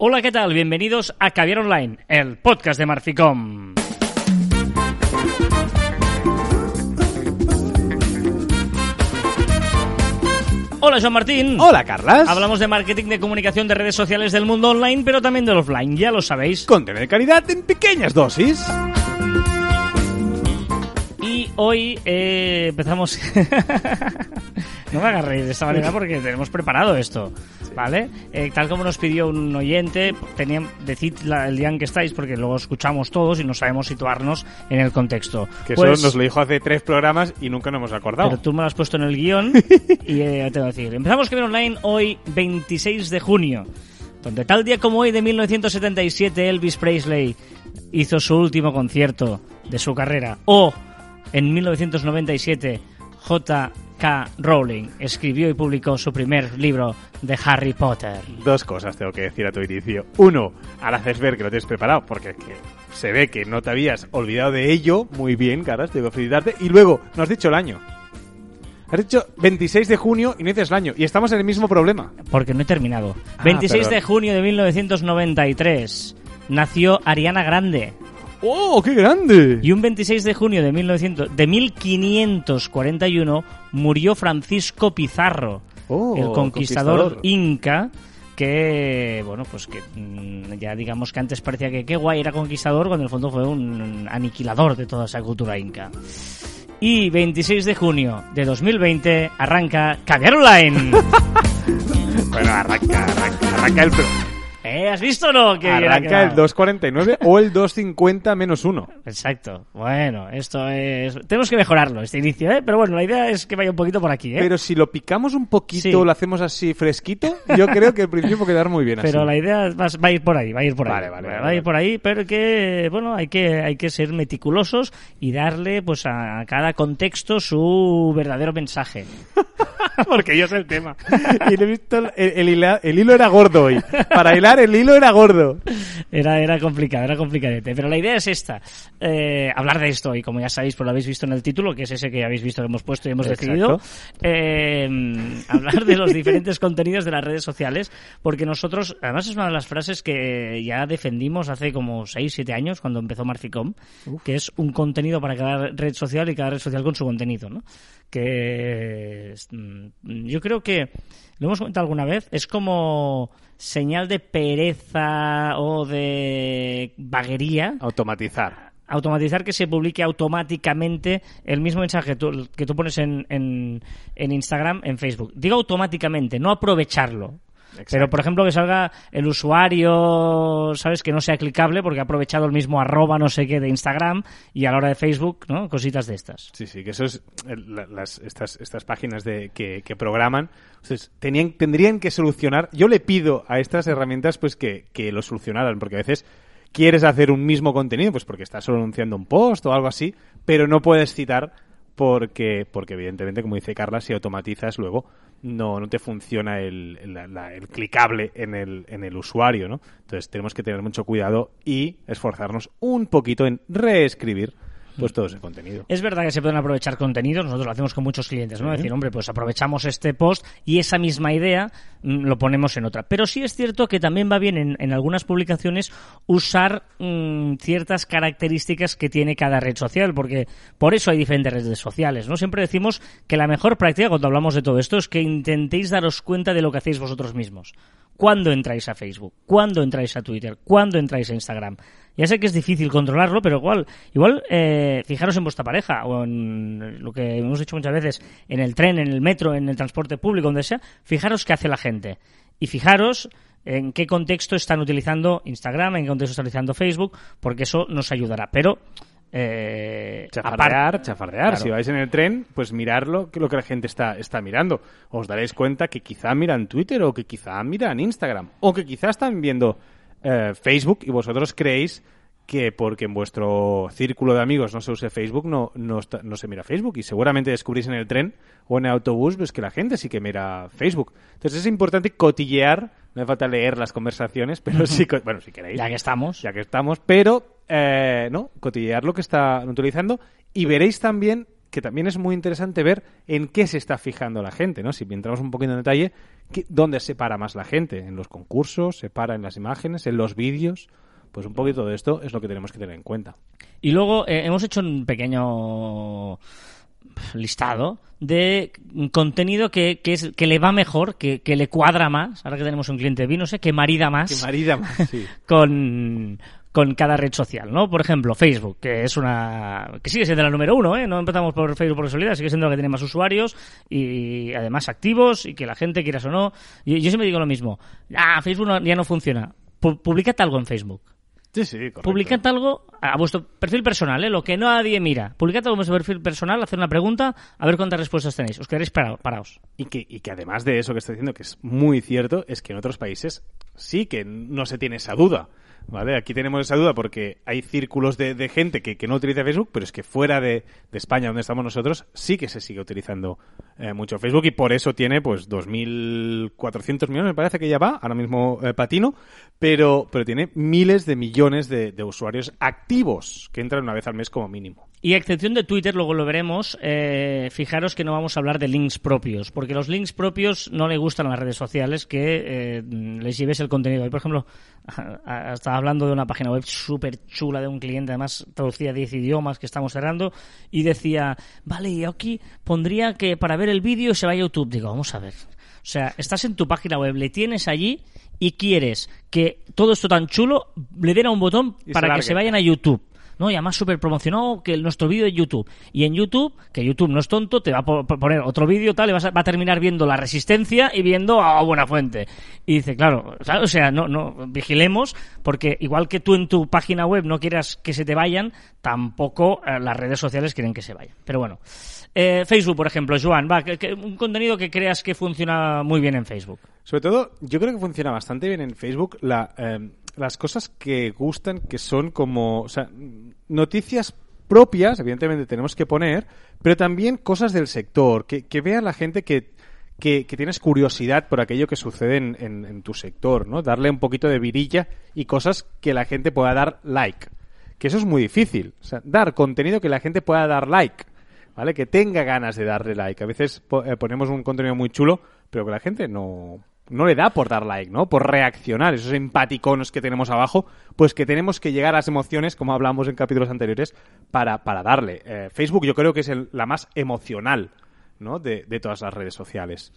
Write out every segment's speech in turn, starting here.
Hola, ¿qué tal? Bienvenidos a Caviar Online, el podcast de Marficom. Hola, Joan Martín. Hola, Carlas. Hablamos de marketing, de comunicación, de redes sociales del mundo online, pero también del offline, ya lo sabéis. Contenido de calidad en pequeñas dosis. Y hoy eh, empezamos... no me agarréis de esta manera porque tenemos preparado esto, ¿vale? Eh, tal como nos pidió un oyente, tenían, decid la- el día en que estáis porque luego escuchamos todos y no sabemos situarnos en el contexto. Que Pues- eso nos lo dijo hace tres programas y nunca nos hemos acordado. Pero tú me lo has puesto en el guion y eh, te voy a decir. Empezamos Kevin Online hoy, 26 de junio, donde tal día como hoy de 1977 Elvis Presley hizo su último concierto de su carrera. O en 1997 J.K. Rowling escribió y publicó su primer libro de Harry Potter. Dos cosas tengo que decir a tu inicio. Uno, ahora haces ver que lo tienes preparado, porque es que se ve que no te habías olvidado de ello. Muy bien, Carlas, tengo que felicitarte. Y luego, no has dicho el año. Has dicho 26 de junio y no dices el año. Y estamos en el mismo problema. Porque no he terminado. Ah, 26 de perdón. junio de 1993 nació Ariana Grande. ¡Oh, qué grande! Y un 26 de junio de, 1900, de 1541 murió Francisco Pizarro, Oh, el conquistador, conquistador. inca, que, bueno, pues que mm, ya digamos que antes parecía que qué guay era conquistador, cuando en el fondo fue un aniquilador de toda esa cultura inca. Y 26 de junio de 2020 arranca Caviar Online. Bueno, arranca, arranca, arranca el... ¿Eh? ¿Has visto o no? Ha Arranca el quedado. 249 o el 250 menos 1. Exacto. Bueno, esto es... Tenemos que mejorarlo, este inicio, ¿eh? Pero bueno, la idea es que vaya un poquito por aquí, ¿eh? Pero si lo picamos un poquito, Sí. lo hacemos así fresquito, yo creo que el principio puede quedar muy bien Pero así. la idea va, va a ir por ahí, va a ir por ahí. Vale, vale, va vale, a ir vale. por ahí, pero que, bueno, hay que, hay que ser meticulosos y darle, pues, a cada contexto su verdadero mensaje. Porque yo sé el tema. Y le he visto el, el hila- el hilo era gordo hoy. Para hilar el hilo era gordo. Era, era complicado, era complicadete. Pero la idea es esta. eh, hablar de esto, y como ya sabéis, pues lo habéis visto en el título, que es ese que habéis visto que hemos puesto y hemos Exacto. decidido. eh, hablar de los diferentes contenidos de las redes sociales, porque nosotros, además es una de las frases que ya defendimos hace como 6, 7 años, cuando empezó Marficom, que es un contenido para cada red social y cada red social con su contenido, ¿no? Que mm, yo creo que, lo hemos comentado alguna vez, es como señal de pereza o de vaguería Automatizar. automatizar que se publique automáticamente el mismo mensaje tú- que tú pones en, en, en Instagram, en Facebook. Digo automáticamente, no aprovecharlo. Exacto. Pero, por ejemplo, que salga el usuario, ¿sabes? Que no sea clicable porque ha aprovechado el mismo arroba no sé qué de Instagram y a la hora de Facebook, ¿no? Cositas de estas. Sí, sí, que eso es las, estas, estas páginas de, que, que programan. Entonces, tenían, tendrían que solucionar. Yo le pido a estas herramientas pues que, que lo solucionaran, porque a veces quieres hacer un mismo contenido, pues porque estás solo anunciando un post o algo así, pero no puedes citar porque, porque evidentemente, como dice Carla, si automatizas luego no, no te funciona el, el, el clicable en el, en el usuario, ¿no? Entonces tenemos que tener mucho cuidado y esforzarnos un poquito en reescribir pues todo ese contenido. Es verdad que se pueden aprovechar contenidos, nosotros lo hacemos con muchos clientes, ¿no? Decir, hombre, pues aprovechamos este post y esa misma idea mm, lo ponemos en otra. Pero sí es cierto que también va bien en, en algunas publicaciones usar mm, ciertas características que tiene cada red social, porque por eso hay diferentes redes sociales, ¿no? Siempre decimos que la mejor práctica cuando hablamos de todo esto es que intentéis daros cuenta de lo que hacéis vosotros mismos. ¿Cuándo entráis a Facebook? ¿Cuándo entráis a Twitter? ¿Cuándo entráis a Instagram? Ya sé que es difícil controlarlo, pero igual, igual eh, fijaros en vuestra pareja o en lo que hemos dicho muchas veces, en el tren, en el metro, en el transporte público, donde sea, fijaros qué hace la gente. Y fijaros en qué contexto están utilizando Instagram, en qué contexto están utilizando Facebook, porque eso nos ayudará. Pero eh, Chafardear, chafardear. Claro. Si vais en el tren, pues mirarlo, que lo que la gente está, está mirando. Os daréis cuenta que quizá miran Twitter o que quizá miran Instagram o que quizá están viendo eh, Facebook y vosotros creéis que porque en vuestro círculo de amigos no se use Facebook, no, no, está- no se mira Facebook. Y seguramente descubrís en el tren o en el autobús pues, que la gente sí que mira Facebook. Entonces es importante cotillear, no hace falta leer las conversaciones, pero sí, bueno, si queréis Ya que estamos. ya que estamos, pero eh, no, cotillear lo que están utilizando y veréis también que también es muy interesante ver en qué se está fijando la gente, ¿no? Si entramos un poquito en detalle, ¿dónde se para más la gente? ¿En los concursos? ¿Se para en las imágenes? ¿En los vídeos? Pues un poquito de esto es lo que tenemos que tener en cuenta. Y luego eh, hemos hecho un pequeño listado de contenido que, que, es, que le va mejor, que, que, le cuadra más, ahora que tenemos un cliente de vino, sé, que marida más, que marida más sí. con, con cada red social, ¿no? Por ejemplo, Facebook, que es una que sigue siendo la número uno, ¿eh? No empezamos por Facebook por casualidad, sigue siendo la que tiene más usuarios y además activos y que la gente quieras o no. Yo siempre digo lo mismo, ah, Facebook ya no funciona. Publicate algo en Facebook. Sí, sí, correcto. Publicad algo a vuestro perfil personal, ¿eh? lo que nadie mira. Publicad algo en vuestro perfil personal, hacer una pregunta, a ver cuántas respuestas tenéis. Os quedaréis parados. Y que, y que además de eso que estoy diciendo, que es muy cierto, es que en otros países sí que no se tiene esa duda. ¿Vale? Aquí tenemos esa duda porque hay círculos de, de gente que, que, no utiliza Facebook, pero es que fuera de, de, España, donde estamos nosotros, sí que se sigue utilizando eh, mucho Facebook y por eso tiene pues 2.400 millones, me parece que ya va, ahora mismo eh, patino, pero, pero tiene miles de millones de, de usuarios activos que entran una vez al mes como mínimo. Y a excepción de Twitter, luego lo veremos, eh, fijaros que no vamos a hablar de links propios, porque los links propios no le gustan a las redes sociales que eh, les lleves el contenido. Y, por ejemplo, estaba hablando de una página web súper chula de un cliente, además traducía 10 idiomas que estamos cerrando, y decía, vale, y aquí pondría que para ver el vídeo se va a YouTube. Digo, vamos a ver. O sea, estás en tu página web, le tienes allí y quieres que todo esto tan chulo le den a un botón Y para se que se vayan a YouTube. ¿No? Y además súper promocionado que nuestro vídeo de YouTube. Y en YouTube, que YouTube no es tonto, te va a po- poner otro vídeo tal y vas a, va a terminar viendo la resistencia y viendo a Buena Fuente. Y dice, claro, o sea, no, no, vigilemos, porque igual que tú en tu página web no quieras que se te vayan, tampoco eh, las redes sociales quieren que se vayan. Pero bueno. Eh, Facebook, por ejemplo, Joan, va, un contenido que creas que funciona muy bien en Facebook. Sobre todo, yo creo que funciona bastante bien en Facebook la, eh, las cosas que gustan, que son como, o sea, noticias propias, evidentemente tenemos que poner, pero también cosas del sector, que, que vea la gente que, que, que tienes curiosidad por aquello que sucede en, en- en tu sector, ¿no? Darle un poquito de virilla y cosas que la gente pueda dar like. Que eso es muy difícil. O sea, dar contenido que la gente pueda dar like. ¿Vale? Que tenga ganas de darle like. A veces eh, ponemos un contenido muy chulo, pero que la gente no, no le da por dar like, ¿no? Por reaccionar. Esos empaticonos que tenemos abajo, pues que tenemos que llegar a las emociones, como hablamos en capítulos anteriores, para, para darle. Eh, Facebook yo creo que es la más emocional, ¿no? De, de todas las redes sociales.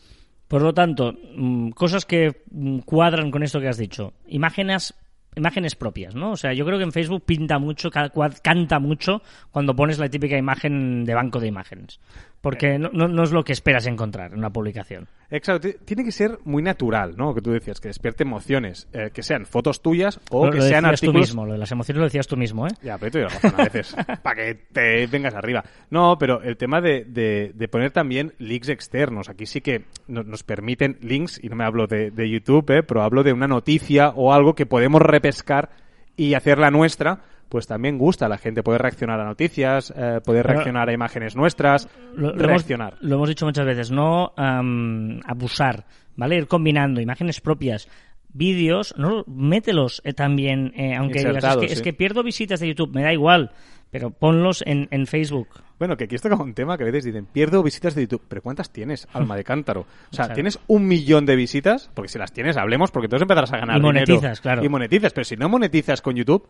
Por lo tanto, mm, cosas que mm, cuadran con esto que has dicho. Imágenes, imágenes propias, ¿no? O sea, yo creo que en Facebook pinta mucho, canta mucho cuando pones la típica imagen de banco de imágenes. Porque no, no- no es lo que esperas encontrar en una publicación. Exacto, ti- tiene que ser muy natural, ¿no? Que tú decías, que despierte emociones, eh, que sean fotos tuyas o lo, que lo sean tú artículos. mismo, lo de las emociones lo decías tú mismo, ¿eh? Ya, pero tú tienes razón a veces, para que te vengas arriba. No, pero el tema de, de- de poner también links externos. Aquí sí que no- nos permiten links, y no me hablo de, de YouTube, ¿eh? pero hablo de una noticia o algo que podemos repescar y hacerla nuestra. Pues también gusta a la gente poder reaccionar a noticias, eh, poder Pero- reaccionar a imágenes nuestras, Lo, lo hemos, lo hemos dicho muchas veces, no am, abusar, ¿vale? Ir combinando imágenes propias, vídeos, no mételos eh, también, eh, aunque digas, es que, es que pierdo visitas de YouTube, me da igual, pero ponlos en, en Facebook. Bueno, que aquí está como un tema que a veces dicen, pierdo visitas de YouTube. ¿Pero cuántas tienes, alma de cántaro? O sea. ¿tienes un millón de visitas? Porque si las tienes, hablemos, porque entonces empezarás a ganar Y monetizas, dinero. claro. Y monetizas, pero si no monetizas con YouTube...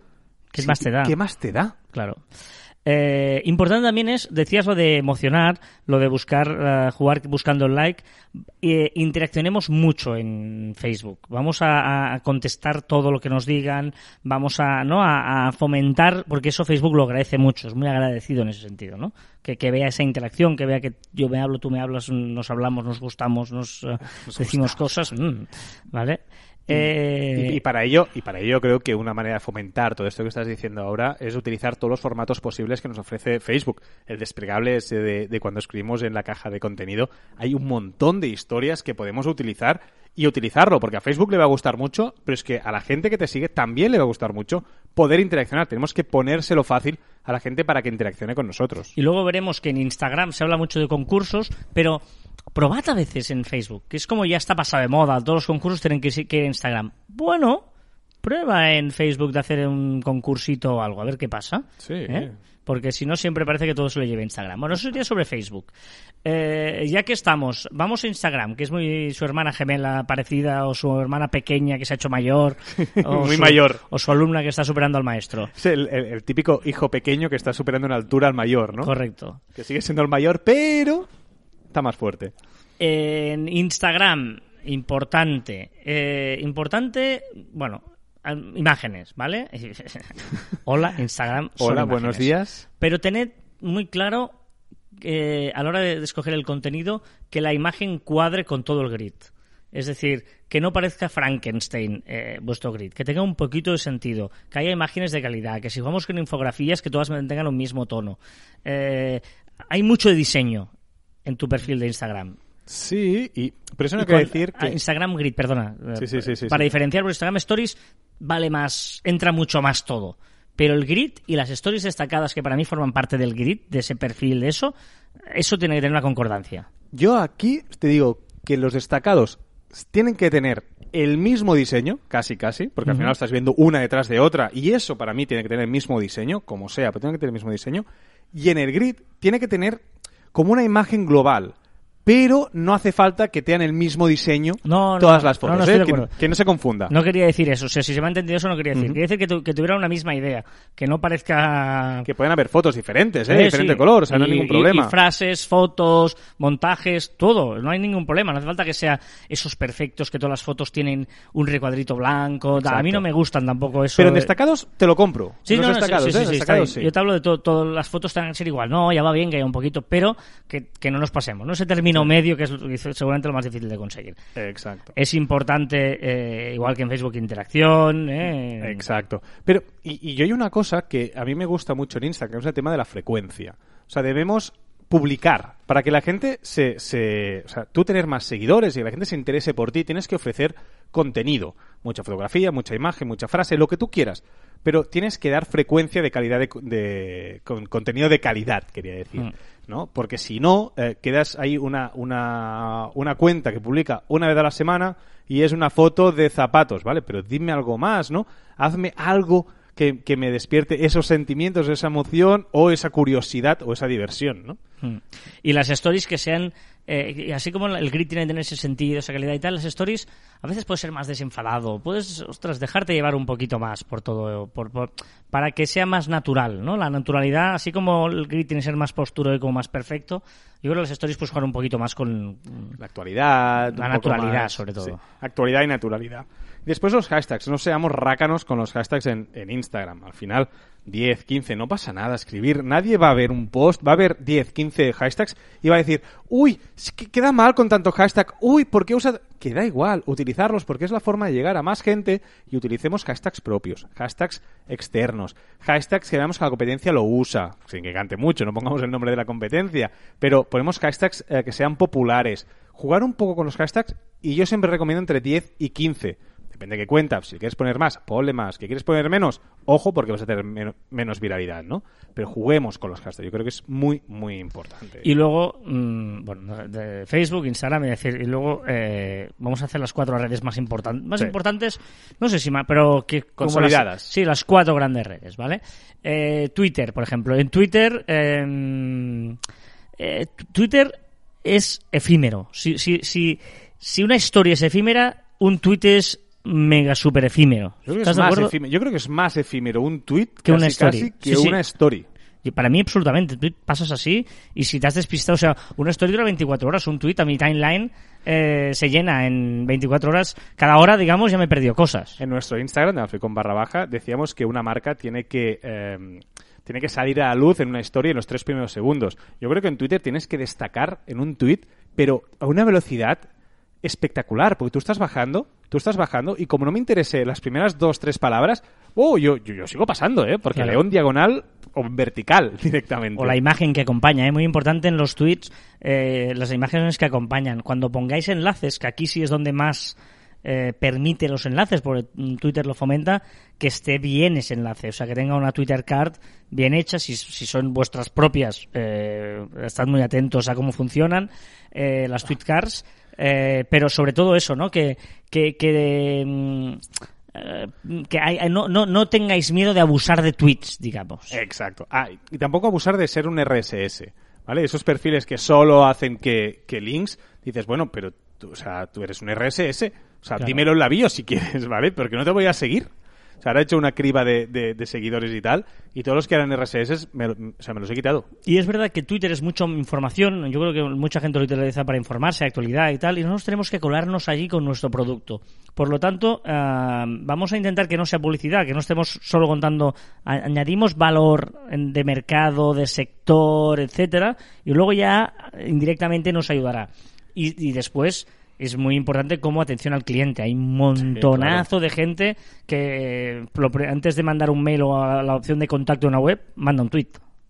¿Qué sí, más te da? ¿Qué más te da? Claro. Eh, importante también es, decías lo de emocionar, lo de buscar, eh, jugar buscando el like. Eh, interaccionemos mucho en Facebook. Vamos a, a contestar todo lo que nos digan, vamos a, ¿no? A, a fomentar, porque eso Facebook lo agradece mucho, es muy agradecido en ese sentido, ¿no? Que, que vea esa interacción, que vea que yo me hablo, tú me hablas, nos hablamos, nos gustamos, nos, eh, decimos cosas, mm, ¿vale? Eh, Y, y para ello, y para ello creo que una manera de fomentar todo esto que estás diciendo ahora es utilizar todos los formatos posibles que nos ofrece Facebook. El desplegable ese de, de cuando escribimos en la caja de contenido, hay un montón de historias que podemos utilizar y utilizarlo, porque a Facebook le va a gustar mucho, pero es que a la gente que te sigue también le va a gustar mucho poder interaccionar. Tenemos que ponérselo fácil a la gente para que interaccione con nosotros. Y luego veremos que en Instagram se habla mucho de concursos, pero probad a veces en Facebook, que es como ya está pasado de moda, todos los concursos tienen que ir a Instagram. Bueno, prueba en Facebook de hacer un concursito o algo, a ver qué pasa. Sí. ¿eh? Porque si no, siempre parece que todo se lo lleve a Instagram. Bueno, eso sería sobre Facebook. Eh, ya que estamos, vamos a Instagram, que es muy su hermana gemela parecida o su hermana pequeña que se ha hecho mayor. O Muy su- mayor. O su alumna que está superando al maestro. Es el, el- el típico hijo pequeño que está superando en altura al mayor, ¿no? Correcto. Que sigue siendo el mayor, pero está más fuerte. En Instagram, importante. Eh, importante, bueno, imágenes, ¿vale? Hola, Instagram. Hola, imágenes. buenos días. Pero tened muy claro que a la hora de de escoger el contenido que la imagen cuadre con todo el grid. Es decir, que no parezca Frankenstein eh, vuestro grid, que tenga un poquito de sentido, que haya imágenes de calidad, que si jugamos con infografías que todas tengan un mismo tono. Eh, hay mucho de diseño en tu perfil de Instagram. Sí, y, pero eso no quiere decir ah, que... Instagram Grid, perdona. Sí, sí, sí, sí, Para diferenciar, porque Instagram Stories vale más, entra mucho más todo. Pero el grid y las stories destacadas que para mí forman parte del grid, de ese perfil, de eso, eso tiene que tener una concordancia. Yo aquí te digo que los destacados tienen que tener el mismo diseño, casi casi, porque al final estás viendo una detrás de otra, y eso para mí tiene que tener el mismo diseño, como sea, pero tiene que tener el mismo diseño. Y en el grid tiene que tener como una imagen global. Pero no hace falta que tengan el mismo diseño No, no, todas las no, fotos, no estoy ¿eh? que, que no se confunda. No quería decir eso, o sea, si se me ha entendido eso no quería decir. Quería decir que, tu- que tuviera una misma idea, que no parezca... Que pueden haber fotos diferentes, ¿eh? Eh, diferente sí. color, o sea, no hay Y- ningún y- problema. Y, frases, fotos, montajes, todo. No hay ningún problema. No hace falta que sea esos perfectos que todas las fotos tienen un recuadrito blanco. tal. A mí Exacto. no me gustan tampoco eso. Pero en de- destacados te lo compro. Sí, Los no, no, sí, destacados, sí, sí, ¿eh? sí, Destacados, sí. Yo te hablo de todo, todas las fotos tengan que ser igual. No, ya va bien que haya un poquito, pero que, que no nos pasemos. No ese término medio que es que seguramente lo más difícil de conseguir. Exacto. Es importante, eh, igual que en Facebook, interacción. eh, Exacto. Pero, y, y yo hay una cosa que a mí me gusta mucho en Instagram, es el tema de la frecuencia. O sea, debemos publicar para que la gente se, se o sea, tú tener más seguidores y que la gente se interese por ti, tienes que ofrecer contenido, mucha fotografía, mucha imagen, mucha frase, lo que tú quieras, pero tienes que dar frecuencia de calidad de, de- con contenido de calidad, quería decir, Mm. ¿No? Porque si no eh, quedas ahí una, una una cuenta que publica una vez a la semana y es una foto de zapatos, ¿vale? Pero dime algo más, ¿no? Hazme algo que, que me despierte esos sentimientos, esa emoción o esa curiosidad o esa diversión, ¿no? Mm. Y las stories que sean, eh, y así como el grid tiene que tener ese sentido, esa calidad y tal, las stories a veces puedes ser más desenfadado, puedes, ostras, dejarte llevar un poquito más por todo, por, por- para que sea más natural, ¿no? La naturalidad, así como el grid tiene que ser más posturo y como más perfecto, yo creo que las stories puedes jugar un poquito más con... La actualidad. La naturalidad, más, sobre todo. sí. Actualidad y naturalidad. Después los hashtags. No seamos rácanos con los hashtags en, Instagram. Al final, 10, 15, no pasa nada escribir. Nadie va a ver un post, va a ver 10, 15 hashtags y va a decir, uy, queda mal con tanto hashtag. Uy, ¿por qué usa...? Que da igual, utilizarlos porque es la forma de llegar a más gente y utilicemos hashtags propios, hashtags externos, hashtags que veamos que la competencia lo usa, sin que cante mucho, no pongamos el nombre de la competencia, pero ponemos hashtags eh, que sean populares, jugar un poco con los hashtags y yo siempre recomiendo entre 10 y 15. Depende de qué cuenta. Si quieres poner más, ponle más. ¿Que quieres poner menos? Ojo, porque vas a tener men- menos viralidad, ¿no? Pero juguemos con los hashtags. Yo creo que es muy, muy importante. Y luego, mm, bueno, de Facebook, Instagram, y, decir, y luego eh, vamos a hacer las cuatro redes más importantes. Más Sí. importantes, no sé si más, pero que... como las- Consolidadas. sí, las cuatro grandes redes, ¿vale? Eh, Twitter, por ejemplo. En Twitter, eh, eh, Twitter es efímero. Si, si, si, si una historia es efímera, un tweet es mega super efímero. Yo creo, que ¿Estás es de más acuerdo? efímero, yo creo que es más efímero un tweet Que una story. casi que Sí, sí. una story. Y para mí, absolutamente. Tú pasas así y si te has despistado, o sea, una story dura 24 horas, un tweet a mi timeline eh, se llena en 24 horas. Cada hora, digamos, ya me he perdido cosas. En nuestro Instagram, de Alfred con barra baja, decíamos que una marca tiene que, eh, tiene que salir a la luz en una historia en los tres primeros segundos. Yo creo que en Twitter tienes que destacar en un tweet, pero a una velocidad espectacular, porque tú estás bajando, tú estás bajando, y como no me interese las primeras dos, tres palabras, oh, yo, yo, yo sigo pasando, ¿eh? Porque Claro. leo en diagonal o en vertical directamente. O la imagen que acompaña, es muy importante en los tweets, eh, las imágenes que acompañan. Cuando pongáis enlaces, que aquí sí es donde más eh, permite los enlaces, porque Twitter lo fomenta, que esté bien ese enlace, o sea, que tenga una Twitter card bien hecha, si, si son vuestras propias, eh, estad muy atentos a cómo funcionan eh, las tweet cards, eh, pero sobre todo eso, ¿no? Que, que, que mm, eh, que hay- no, no, no tengáis miedo de abusar de tweets, digamos. Exacto. Ah, y tampoco abusar de ser un RSS, ¿vale? Esos perfiles que solo hacen que, que links, dices, bueno, pero tú, o sea, tú eres un RSS, o sea, Claro. dímelo en la bio si quieres, ¿vale? Porque no te voy a seguir. O sea, hecho una criba de, seguidores y tal, y todos los que eran RSS, me, o sea, me los he quitado. Y es verdad que Twitter es mucha información, yo creo que mucha gente lo utiliza para informarse, actualidad y tal, y nosotros tenemos que colarnos allí con nuestro producto. Por lo tanto, ah, vamos a intentar que no sea publicidad, que no estemos solo contando, añadimos valor de mercado, de sector, etcétera, y luego ya indirectamente nos ayudará. Y después es muy importante como atención al cliente. Hay un montonazo de gente que antes de mandar un mail o a la opción de contacto en una web, manda un tweet.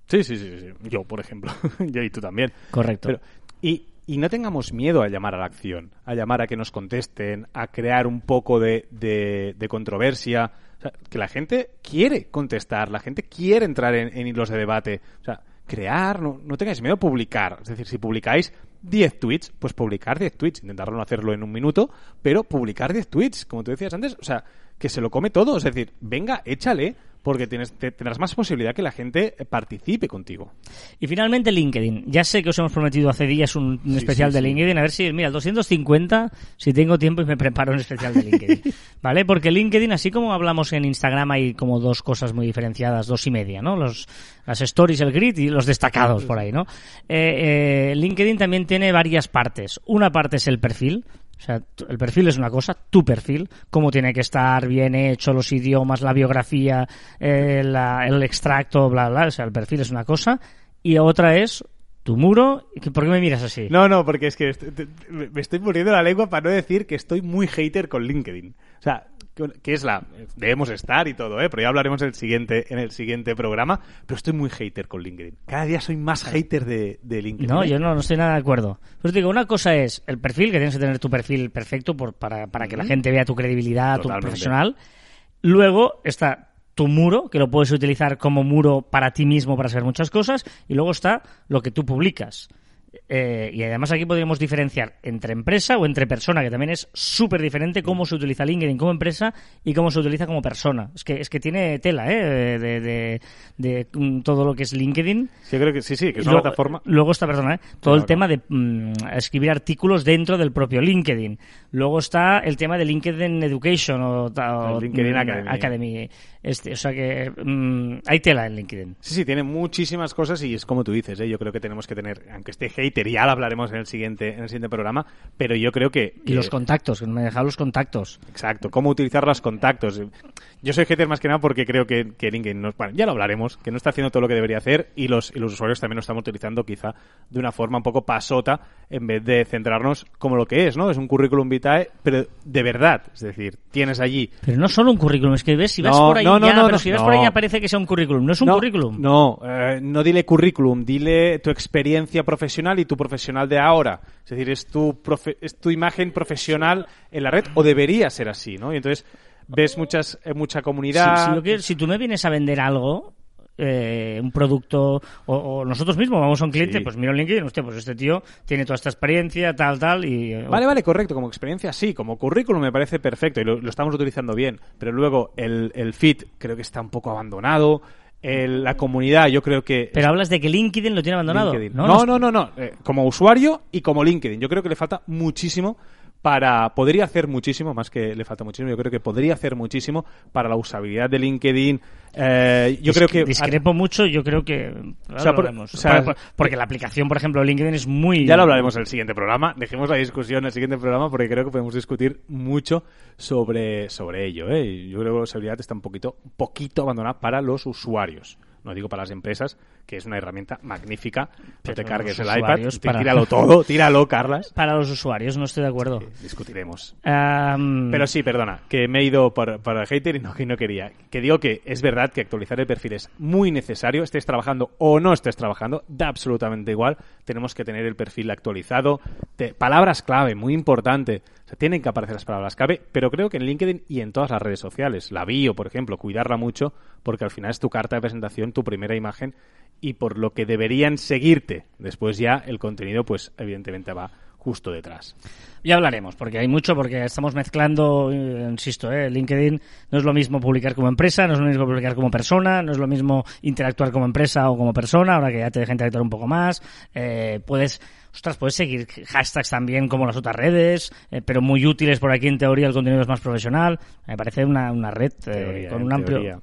Sí, sí, sí, sí. Yo, por ejemplo. Yo y tú también. Correcto. Pero, y, y no tengamos miedo a llamar a la acción, a llamar a que nos contesten, a crear un poco de, de- de controversia. O sea, que la gente quiere contestar, la gente quiere entrar en, en hilos de debate. O sea, crear, no, no tengáis miedo a publicar. Es decir, si publicáis 10 tweets, pues publicar 10 tweets. Intentar no hacerlo en un minuto, pero publicar 10 tweets, como tú decías antes. O sea, que se lo come todo. Es decir, venga, échale, porque tienes, te- tendrás más posibilidad que la gente participe contigo. Y finalmente LinkedIn. Ya sé que os hemos prometido hace días un, un especial sí, de sí. LinkedIn. A ver si, mira, el 250, si tengo tiempo y me preparo un especial de LinkedIn. ¿Vale? Porque LinkedIn, así como hablamos en Instagram, hay como dos cosas muy diferenciadas, dos y media, ¿no? Los, las stories, el grid y los destacados por ahí, ¿no? Eh, eh, LinkedIn también tiene varias partes. Una parte es el perfil. O sea, el perfil es una cosa, tu perfil, cómo tiene que estar bien hecho, los idiomas, la biografía, eh, el extracto, bla, bla. O sea, el perfil es una cosa. Y otra es tu muro. ¿Y que- ¿Por qué me miras así? No, no, porque es que te- me estoy poniendo la lengua para no decir que estoy muy hater con LinkedIn. O sea, que- es la debemos estar y todo, ¿eh? Pero ya hablaremos en el siguiente en el siguiente programa, pero estoy muy hater con LinkedIn. Cada día soy más hater de, de LinkedIn. No, yo no, no estoy nada de acuerdo. Pues digo, una cosa es el perfil, que tienes que tener tu perfil perfecto por, para, para que la gente vea tu credibilidad, tu profesional. Luego está tu muro, que lo puedes utilizar como muro para ti mismo para hacer muchas cosas. Y luego está lo que tú publicas. Eh, y además aquí podríamos diferenciar entre empresa o entre persona, que también es súper diferente cómo se utiliza LinkedIn como empresa y cómo se utiliza como persona. Es que, es que tiene tela, ¿eh? De, de- de, mm, todo lo que es LinkedIn. Sí, yo creo que sí, sí, que es una luego, plataforma. Luego está, perdona, ¿eh? todo el Claro, tema de mm, escribir artículos dentro del propio LinkedIn. Luego está el tema de LinkedIn Education o, LinkedIn mm, Academy. Academy. Este, o sea que hay tela en LinkedIn. Sí, sí, tiene muchísimas cosas y es como tú dices, ¿eh? yo creo que tenemos que tener, aunque esté hater, ya lo hablaremos en el siguiente, en el siguiente programa, pero yo creo que... Y los contactos, que no me he dejado los contactos. Exacto, cómo utilizar los contactos. Yo soy hater más que nada porque creo que, que LinkedIn, no- bueno, ya lo hablaremos, que no está haciendo todo lo que debería hacer y los, y los usuarios también lo estamos utilizando quizá de una forma un poco pasota en vez de centrarnos como lo que es, ¿no? Es un currículum vitae, pero de verdad. Es decir, tienes allí Pero no solo un currículum, es que ves, si vas No, por ahí no, no, ya, no, pero no, si vas por ahí ya parece que sea un currículum. No es un currículum. No, eh, no dile currículum, dile tu experiencia profesional y tu profesional de ahora. Es decir, es tu, profe- es tu imagen profesional en la red, o debería ser así, ¿no? Y entonces ves muchas, eh, mucha Si, comunidad. si quiero- si tú me vienes a vender algo, eh, un producto, o, o nosotros mismos vamos a un cliente, Sí. pues miro LinkedIn, hostia, pues este tío tiene toda esta experiencia, tal, tal, y... eh, Vale, vale, correcto. Como experiencia, sí. Como currículum me parece perfecto y lo, lo estamos utilizando bien. Pero luego el, el feed creo que está un poco abandonado. El- la comunidad, yo creo que. Pero hablas de que LinkedIn lo tiene abandonado. LinkedIn. No, No, no, no, no. Eh, como usuario y como LinkedIn. Yo creo que le falta muchísimo para. Podría hacer muchísimo, más que le falta muchísimo. Yo creo que podría hacer muchísimo para la usabilidad de LinkedIn. Eh, yo creo que. Discrepo mucho, yo creo que... sea, por- o sea- Por- por- porque la aplicación, por ejemplo, de LinkedIn es muy... Ya lo hablaremos en el siguiente programa. Dejemos la discusión en el siguiente programa porque creo que podemos discutir mucho sobre, sobre ello. ¿eh? Yo creo que la usabilidad está un poquito, un poquito abandonada para los usuarios. No digo para las empresas, que es una herramienta magnífica. No Pero te cargues el iPad, para- tíralo todo, tíralo, Carlas. Para los usuarios, no estoy de acuerdo. Discutiremos. Pero sí, perdona, que me he ido por, por el hater y no, que no quería. Que digo que es verdad que actualizar el perfil es muy necesario, estés trabajando o no estés trabajando, da absolutamente igual. Tenemos que tener el perfil actualizado. Te- palabras clave, muy importante. O sea, tienen que aparecer las palabras clave, pero creo que en LinkedIn y en todas las redes sociales, la bio, por ejemplo, cuidarla mucho, porque al final es tu carta de presentación, tu primera imagen y por lo que deberían seguirte. Después ya el contenido, pues evidentemente va justo detrás. Ya hablaremos, porque hay mucho, porque estamos mezclando, eh, insisto, eh, LinkedIn no es lo mismo publicar como empresa, no es lo mismo publicar como persona, no es lo mismo interactuar como empresa o como persona, ahora que ya te deja interactuar un poco más. Eh, puedes, ostras, puedes seguir hashtags también como las otras redes, eh, pero muy útiles por aquí en teoría el contenido es más profesional. Me parece una, una red eh, Teoría, con un amplio... teoría.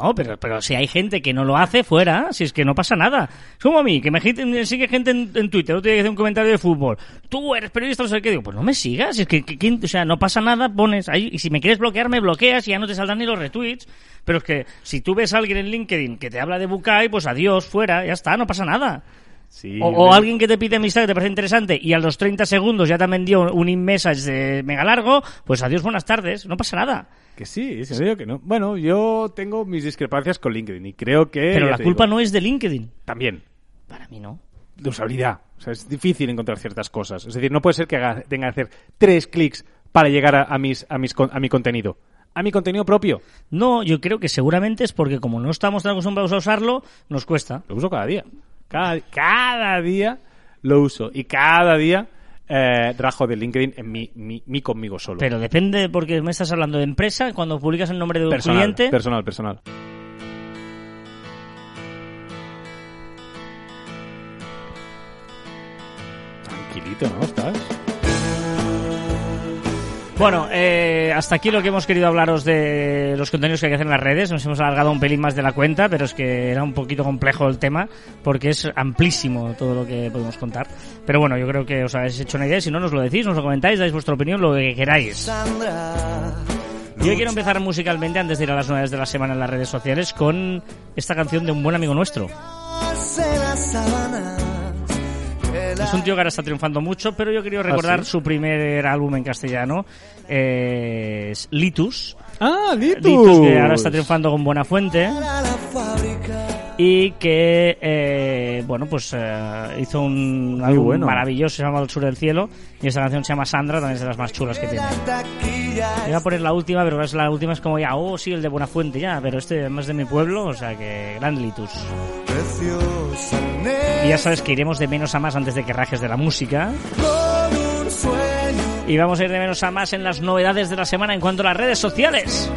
No, pero, pero si hay gente que no lo hace fuera, si es que no pasa nada. Como a mí, que me sigue gente en, Twitter, otro día que hace un comentario de fútbol. Tú eres periodista, no sé qué. Digo, pues no me sigas, si es que, que- ¿quién- o sea, no pasa nada, pones ahí, y si me quieres bloquear, me bloqueas y ya no te saldrán ni los retweets. Pero es que si tú ves a alguien en LinkedIn que te habla de Bukai, pues adiós, fuera, ya está, no pasa nada. Sí, O, o alguien que te pide amistad que te parece interesante y a los 30 segundos ya te vendió un in-message de mega largo, pues adiós, buenas tardes, no pasa nada. Que sí, es en serio que no. Bueno, yo tengo mis discrepancias con LinkedIn y creo que... Pero la culpa digo, no es de LinkedIn. También, Para mí no. de usabilidad. O sea, es difícil encontrar ciertas cosas. Es decir, no puede ser que haga- tenga que hacer tres clics para llegar a, a mis, a, mis, a mi contenido. A mi contenido propio. No, yo creo que seguramente es porque como no estamos tan acostumbrados a usarlo, nos cuesta. Lo uso cada día. Cada, cada día lo uso. Y cada día eh, rajo de LinkedIn en mi, mi, mi conmigo solo. Pero depende, porque me estás hablando de empresa, cuando publicas el nombre de un personal, cliente... personal, personal. Tranquilito, ¿no? ¿Estás? Bueno, eh, hasta aquí lo que hemos querido hablaros de los contenidos que hay que hacer en las redes. Nos hemos alargado un pelín más de la cuenta, pero es que era un poquito complejo el tema, porque es amplísimo todo lo que podemos contar. Pero bueno, yo creo que os habéis hecho una idea. Si no, nos lo decís, nos lo comentáis, dais vuestra opinión, lo que queráis. Y hoy quiero empezar musicalmente, antes de ir a las novedades de la semana en las redes sociales, con esta canción de un buen amigo nuestro. Es un tío que ahora está triunfando mucho, pero yo quería recordar ¿Ah, sí? su primer álbum en castellano, eh, es Litus. ¡Ah, Litus! Litus, que ahora está triunfando con Buena Fuente. Y que, eh, bueno, pues eh, hizo un álbum bueno. maravilloso, se llama El Sur del Cielo. Y esta canción se llama Sandra, también es de las más chulas que tiene. Iba a poner la última, pero la última es como ya, oh, sí, el de Buena Fuente, ya, pero este es más de mi pueblo, o sea que gran Litus. Y ya sabes que iremos de menos a más antes de que rajes de la música. Y vamos a ir de menos a más en las novedades de la semana en cuanto a las redes sociales.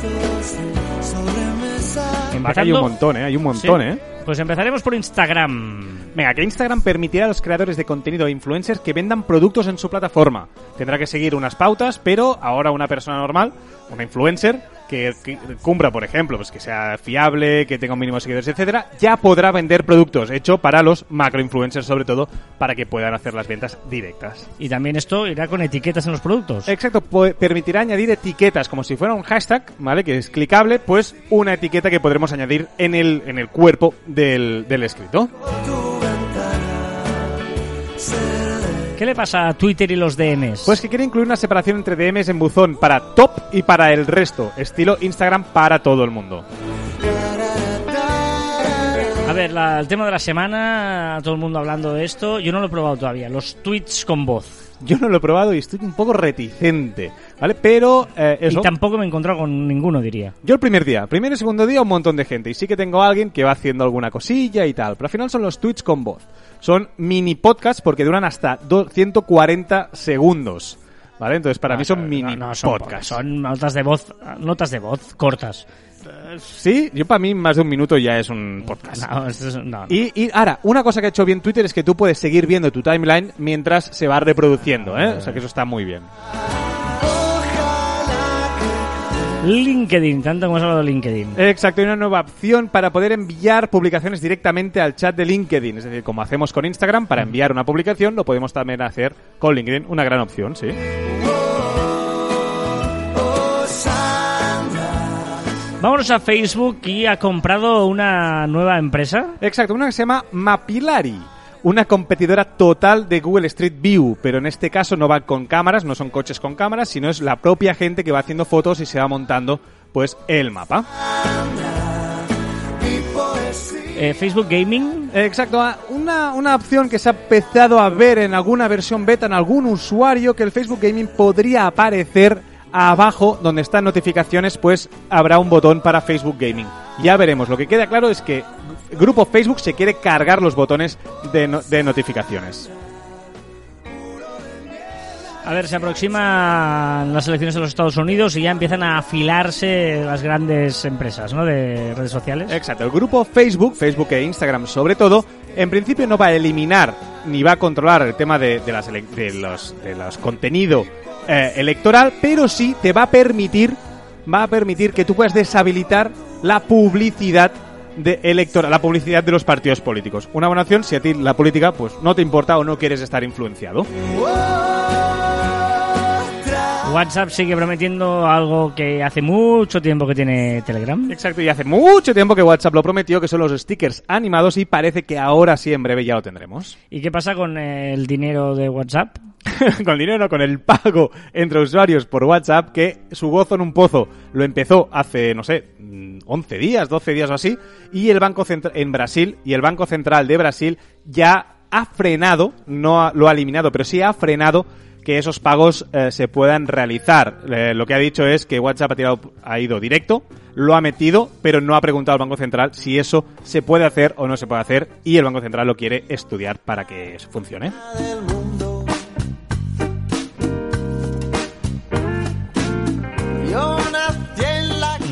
Que hay un montón, ¿eh? Hay un montón, Sí. ¿eh? Pues empezaremos por Instagram. Venga, que Instagram permitirá a los creadores de contenido e influencers que vendan productos en su plataforma. Tendrá que seguir unas pautas, pero ahora una persona normal, una influencer, que, que cumpla, por ejemplo, pues que sea fiable, que tenga un mínimo de seguidores, etcétera, ya podrá vender productos, hecho para los macroinfluencers sobre todo, para que puedan hacer las ventas directas. Y también esto irá con etiquetas en los productos. Exacto, pu- permitirá añadir etiquetas como si fuera un hashtag, ¿vale? Que es clicable, pues una etiqueta que podremos añadir en el, en el cuerpo del, del escrito. ¿Qué le pasa a Twitter y los DMs? Pues que quiere incluir una separación entre DMs en buzón para top y para el resto, estilo Instagram para todo el mundo. A ver, la- el tema de la semana, todo el mundo hablando de esto. Yo no lo he probado todavía. Los tweets con voz. Yo no lo he probado y estoy un poco reticente, ¿vale? Pero eh, eso. Y tampoco me he encontrado con ninguno, diría. Yo el primer día, primer y segundo día un montón de gente y sí que tengo a alguien que va haciendo alguna cosilla y tal, pero al final son los tweets con voz. Son mini podcasts porque duran hasta do- 140 segundos, ¿vale? Entonces para mí son mini No, no, son podcasts. Son notas de voz, notas de voz cortas. Sí, yo para mí más de un minuto ya es un podcast. No, esto es- no, no. Y, y ahora, una cosa que ha hecho bien Twitter es que tú puedes seguir viendo tu timeline mientras se va reproduciendo, ¿eh? O sea que eso está muy bien. LinkedIn, tanto como hemos hablado de LinkedIn. Exacto, hay una nueva opción para poder enviar publicaciones directamente al chat de LinkedIn. Es decir, como hacemos con Instagram, para enviar una publicación lo podemos también hacer con LinkedIn. Una gran opción, sí. Vámonos a Facebook y ha comprado una nueva empresa. Exacto, una que se llama Mapillary. Una competidora total de Google Street View, pero en este caso no va con cámaras, no son coches con cámaras, sino es la propia gente que va haciendo fotos y se va montando pues el mapa. Eh, Facebook Gaming. Exacto, ah, una, una opción que se ha empezado a ver en alguna versión beta, en algún usuario, que el Facebook Gaming podría aparecer abajo donde están notificaciones, pues habrá un botón para Facebook Gaming. Ya veremos, lo que queda claro es que Grupo Facebook se quiere cargar los botones de, no- de notificaciones. A ver, se aproximan las elecciones de los Estados Unidos y ya empiezan a afilarse las grandes empresas ¿no? de redes sociales. Exacto, el grupo Facebook, Facebook e Instagram sobre todo, en principio no va a eliminar ni va a controlar el tema de, de las de los, de los contenido eh, electoral, pero sí te va a permitir va a permitir que tú puedas deshabilitar la publicidad de electoral, la publicidad de los partidos políticos. Una buena opción si a ti la política pues no te importa o no quieres estar influenciado. WhatsApp sigue prometiendo algo que hace mucho tiempo que tiene Telegram. Exacto, y hace mucho tiempo que WhatsApp lo prometió, que son los stickers animados y parece que ahora sí en breve ya lo tendremos. ¿Y qué pasa con el dinero de WhatsApp? con dinero, con el pago entre usuarios por WhatsApp, que su gozo en un pozo lo empezó hace, no sé, mm, 11 días, 12 días o así, y el Banco Central en Brasil, y el Banco Central de Brasil ya ha frenado, no ha- lo ha eliminado, pero sí ha frenado que esos pagos eh, se puedan realizar. Eh, lo que ha dicho es que WhatsApp ha, tirado- ha ido directo, lo ha metido, pero no ha preguntado al Banco Central si eso se puede hacer o no se puede hacer, y el Banco Central lo quiere estudiar para que funcione.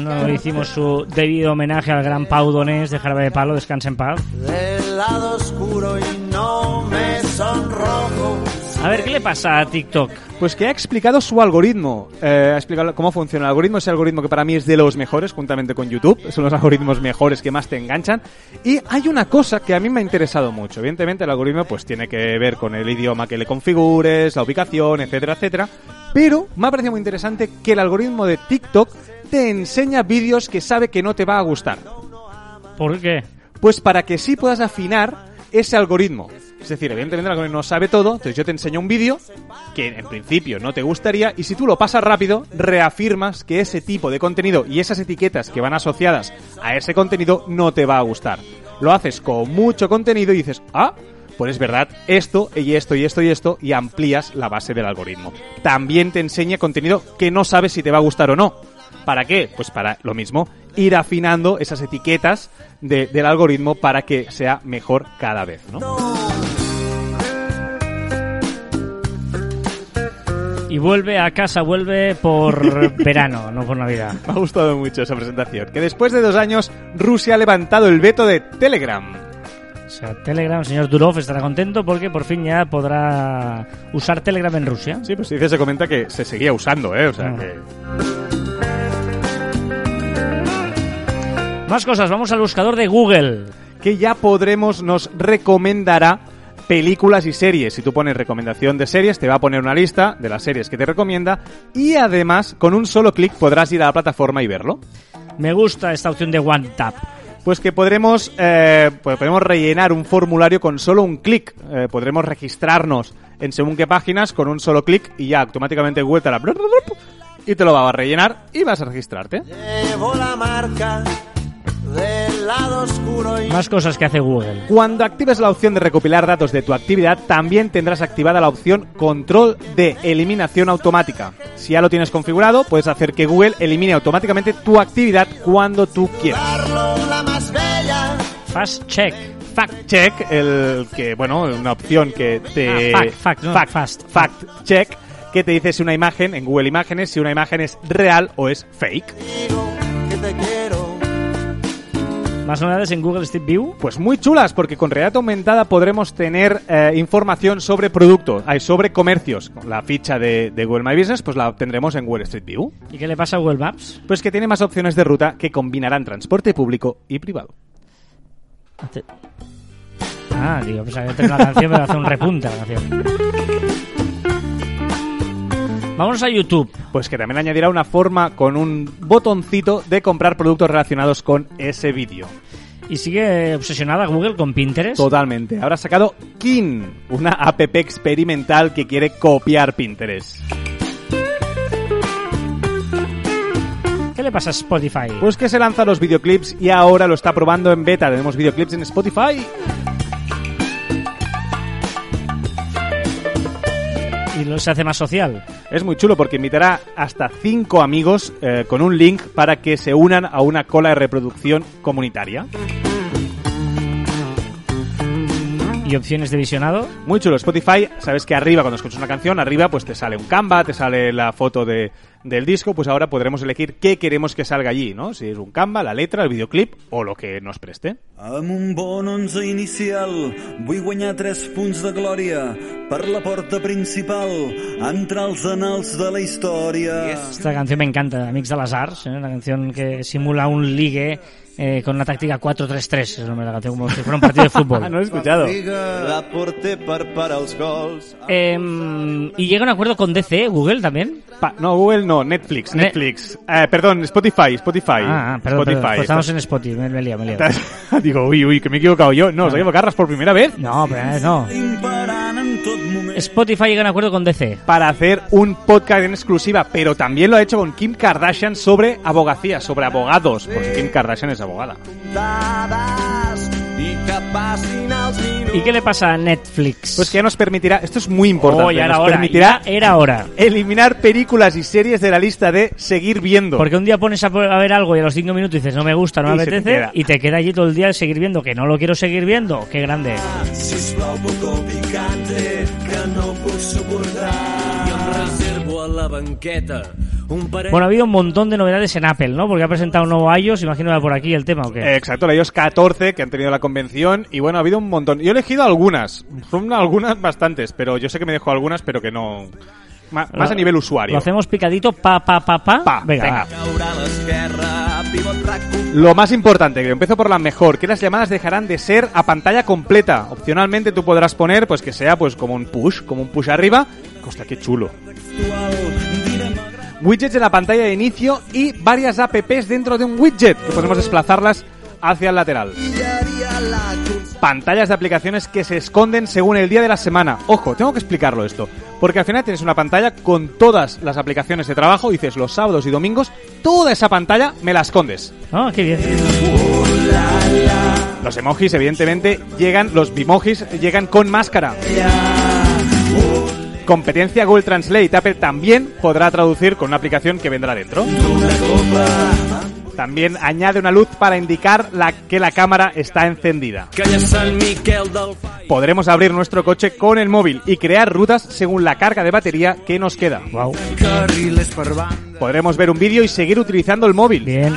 No hicimos su debido homenaje al gran Pau Donés de Jarabe de Palo, descansa en paz. del lado oscuro y no me sonrojo. A ver, ¿qué le pasa a TikTok? Pues que ha explicado su algoritmo. Eh, ha explicado cómo funciona el algoritmo. Ese algoritmo que para mí es de los mejores, juntamente con YouTube. Son los algoritmos mejores que más te enganchan. Y hay una cosa que a mí me ha interesado mucho. Evidentemente el algoritmo pues tiene que ver con el idioma que le configures, la ubicación, etcétera, etcétera. Pero me ha parecido muy interesante que el algoritmo de TikTok te enseña vídeos que sabe que no te va a gustar. ¿Por qué? Pues para que sí puedas afinar ese algoritmo. Es decir, evidentemente el algoritmo no sabe todo, entonces yo te enseño un vídeo que en principio no te gustaría y si tú lo pasas rápido, reafirmas que ese tipo de contenido y esas etiquetas que van asociadas a ese contenido no te va a gustar. Lo haces con mucho contenido y dices, ah, pues es verdad, esto y esto y esto y esto y amplías la base del algoritmo. También te enseña contenido que no sabes si te va a gustar o no. ¿Para qué? Pues para lo mismo, ir afinando esas etiquetas de- del algoritmo para que sea mejor cada vez, ¿no? Y vuelve a casa, vuelve por verano, no por Navidad. Me ha gustado mucho esa presentación. Que después de dos años, Rusia ha levantado el veto de Telegram. O sea, Telegram, señor Durov estará contento porque por fin ya podrá usar Telegram en Rusia. Sí, pues se dice, se comenta que se seguía usando, ¿eh? O sea Ah. que... Más cosas, vamos al buscador de Google. que ya podremos, nos recomendará películas y series. Si tú pones recomendación de series, te va a poner una lista de las series que te recomienda y además, con un solo clic podrás ir a la plataforma y verlo. Me gusta esta opción de One Tap. Pues que podremos, eh, pues podremos rellenar un formulario con solo un clic. Eh, podremos registrarnos en según qué páginas con un solo clic y ya automáticamente Google te la... y te lo va a rellenar y vas a registrarte. Llevo la marca del lado oscuro y Más cosas que hace Google. Cuando actives la opción de recopilar datos de tu actividad, también tendrás activada la opción control de eliminación automática. Si ya lo tienes configurado, puedes hacer que Google elimine automáticamente tu actividad cuando tú quieras. Fast Check. Fact check, el que, bueno, una opción que te... Ah, fact, fact, no, fast. fact check, que te dice si una imagen, en Google Imágenes, si una imagen es real o es fake. Digo que te quiero. Más novedades en Google Street View. Pues muy chulas, porque con realidad aumentada podremos tener eh, información sobre productos, hay sobre comercios. La ficha de, de Google My Business, pues la tendremos en Google Street View. ¿Y qué le pasa a Google Maps? Pues que tiene más opciones de ruta que combinarán transporte público y privado. Ah, digo, pues que tengo una canción, pero hace un repunte la canción. Vamos a YouTube. Pues que también añadirá una forma con un botoncito de comprar productos relacionados con ese vídeo. Y sigue obsesionada Google con Pinterest. Totalmente. Ahora ha sacado Kin, una app experimental que quiere copiar Pinterest. ¿Qué le pasa a Spotify? Pues que se lanza los videoclips y ahora lo está probando en beta. Tenemos videoclips en Spotify. y lo se hace más social. Es muy chulo porque invitará hasta cinco amigos eh, con un link para que se unan a una cola de reproducción comunitaria. ¿Y opciones de visionado? Muy chulo. Spotify, sabes que arriba, cuando escuchas una canción, arriba pues te sale un Canva, te sale la foto de, del disco, pues ahora podremos elegir qué queremos que salga allí, ¿no? Si es un Canva, la letra, el videoclip o lo que nos preste. Amb un bon 11 inicial vull guanyar 3 punts de glòria per la porta principal, entrar als anals de la història. Esta canción me encanta, de Arts, ¿eh? una canción que simula un ligue eh, con una táctica 4-3-3, es el nombre de la canción, como si fuera un partido de fútbol. Ah, no he escuchado. Em, y llega un acuerdo con DC, Google también. Pa- no, Google no, Netflix, Ne- Netflix. Eh, perdón, Spotify, Spotify. Ah, ah, perdón, Spotify. perdón, pues estamos en Spotify, me, me he liado, me estás- Digo, uy, uy, que me he equivocado yo. No, ¿os he equivocado por primera vez? No, pero eh, no. Spotify llega a un acuerdo con DC. Para hacer un podcast en exclusiva, pero también lo ha hecho con Kim Kardashian sobre abogacía, sobre abogados, porque Kim Kardashian es abogada. ¿Y qué le pasa a Netflix? Pues que ya nos permitirá, esto es muy importante, Oh, ya era nos hora, permitirá ya era hora. eliminar películas y series de la lista de seguir viendo. Porque un día pones a, ver algo y a los cinco minutos dices no me gusta, no me Y te apetece queda. y te queda allí todo el día el seguir viendo que no lo quiero seguir viendo. Qué grande. Sisplau, poco picante, que no puc suportar. I em reservo a la banqueta. Bueno, ha habido un montón de novedades en Apple, ¿no? Porque ha presentado un nuevo iOS, imagino que va por aquí el tema o qué. Exacto, la iOS 14 que han tenido la convención y bueno, ha habido un montón. Yo he elegido algunas, son algunas bastantes, pero yo sé que me dejo algunas, pero que no... ma- Más, Lo- a nivel usuario. Lo hacemos picadito, pa, pa, pa, pa. Pa, venga, venga. Lo más importante, que empiezo por la mejor, que las llamadas dejarán de ser a pantalla completa. Opcionalmente tú podrás poner pues que sea pues como un push, como un push arriba. Hostia, qué chulo. Widgets en la pantalla de inicio y varias apps dentro de un widget, que podemos desplazarlas hacia el lateral. Pantallas de aplicaciones que se esconden según el día de la semana. Ojo, tengo que explicarlo esto. Porque al final tienes una pantalla con todas las aplicaciones de trabajo, dices los sábados y domingos, toda esa pantalla me la escondes. Ah, qué bien. Los emojis, evidentemente, llegan, los bimojis llegan con máscara. Competencia Google Translate. Apple también podrá traducir con una aplicación que vendrá dentro. También añade una luz para indicar la, que la cámara está encendida. Podremos abrir nuestro coche con el móvil y crear rutas según la carga de batería que nos queda. Wow. Podremos ver un vídeo y seguir utilizando el móvil. Bien.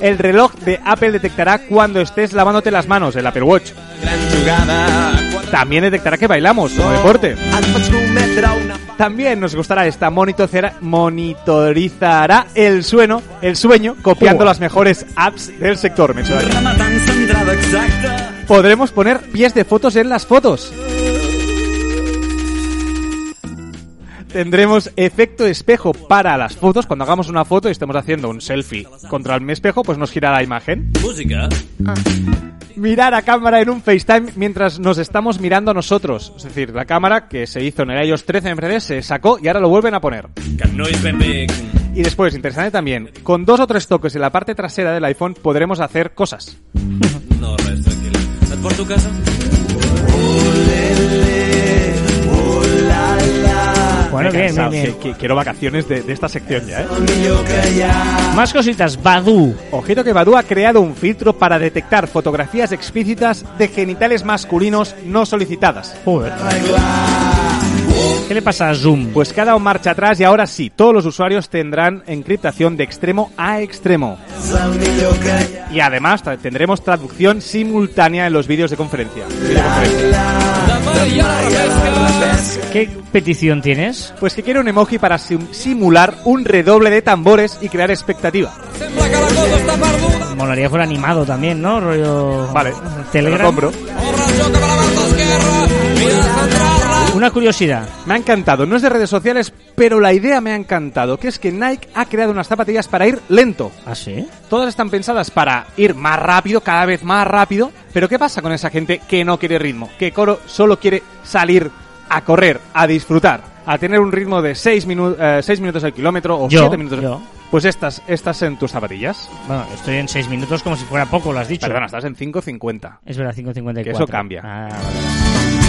El reloj de Apple detectará cuando estés lavándote las manos, el Apple Watch. También detectará que bailamos, como deporte. También nos gustará esta monitorizará, monitorizará el sueño, el sueño copiando Oh. las mejores apps del sector. Me he. Podremos poner pies de fotos en las fotos. Tendremos efecto espejo para las fotos. Cuando hagamos una foto y estemos haciendo un selfie contra el espejo, pues nos girará la imagen. Música. Mirar a cámara en un FaceTime mientras nos estamos mirando a nosotros. Es decir, la cámara que se hizo en el iOS 13 en FreeD se sacó y ahora lo vuelven a poner. Y después, interesante también, con dos o tres toques en la parte trasera del iPhone podremos hacer cosas. No, porto a casa? Bueno, bien, bien, bien. que- que quiero vacaciones de, de esta sección ya, ¿eh? Más cositas. Badu. Ojito que Badu ha creado un filtro para detectar fotografías explícitas de genitales masculinos no solicitadas. Joder. ¿Qué le pasa a Zoom? Pues cada un marcha atrás y ahora sí, todos los usuarios tendrán encriptación de extremo a extremo. Y además tendremos traducción simultánea en los vídeos de conferencia. ¿Qué petición tienes? Pues que quiere un emoji para sim- simular un redoble de tambores y crear expectativa. Molaría fuera animado también, ¿no? Rollo... Vale, te lo compro. Una curiosidad. Me ha encantado, no es de redes sociales, pero la idea me ha encantado, que es que Nike ha creado unas zapatillas para ir lento. ¿Ah, sí? Todas están pensadas para ir más rápido, cada vez más rápido, pero ¿qué pasa con esa gente que no quiere ritmo? Que coro solo quiere salir a correr, a disfrutar, a tener un ritmo de 6 minutos al kilómetro o Yo, 7 minutos. yo. Pues estas, estas en tus zapatillas. Bueno, estoy en 6 minutos como si fuera poco, lo has dicho. Perdona, estás en 5.50. Es verdad, 5.54. Que eso cambia. Ah, vale.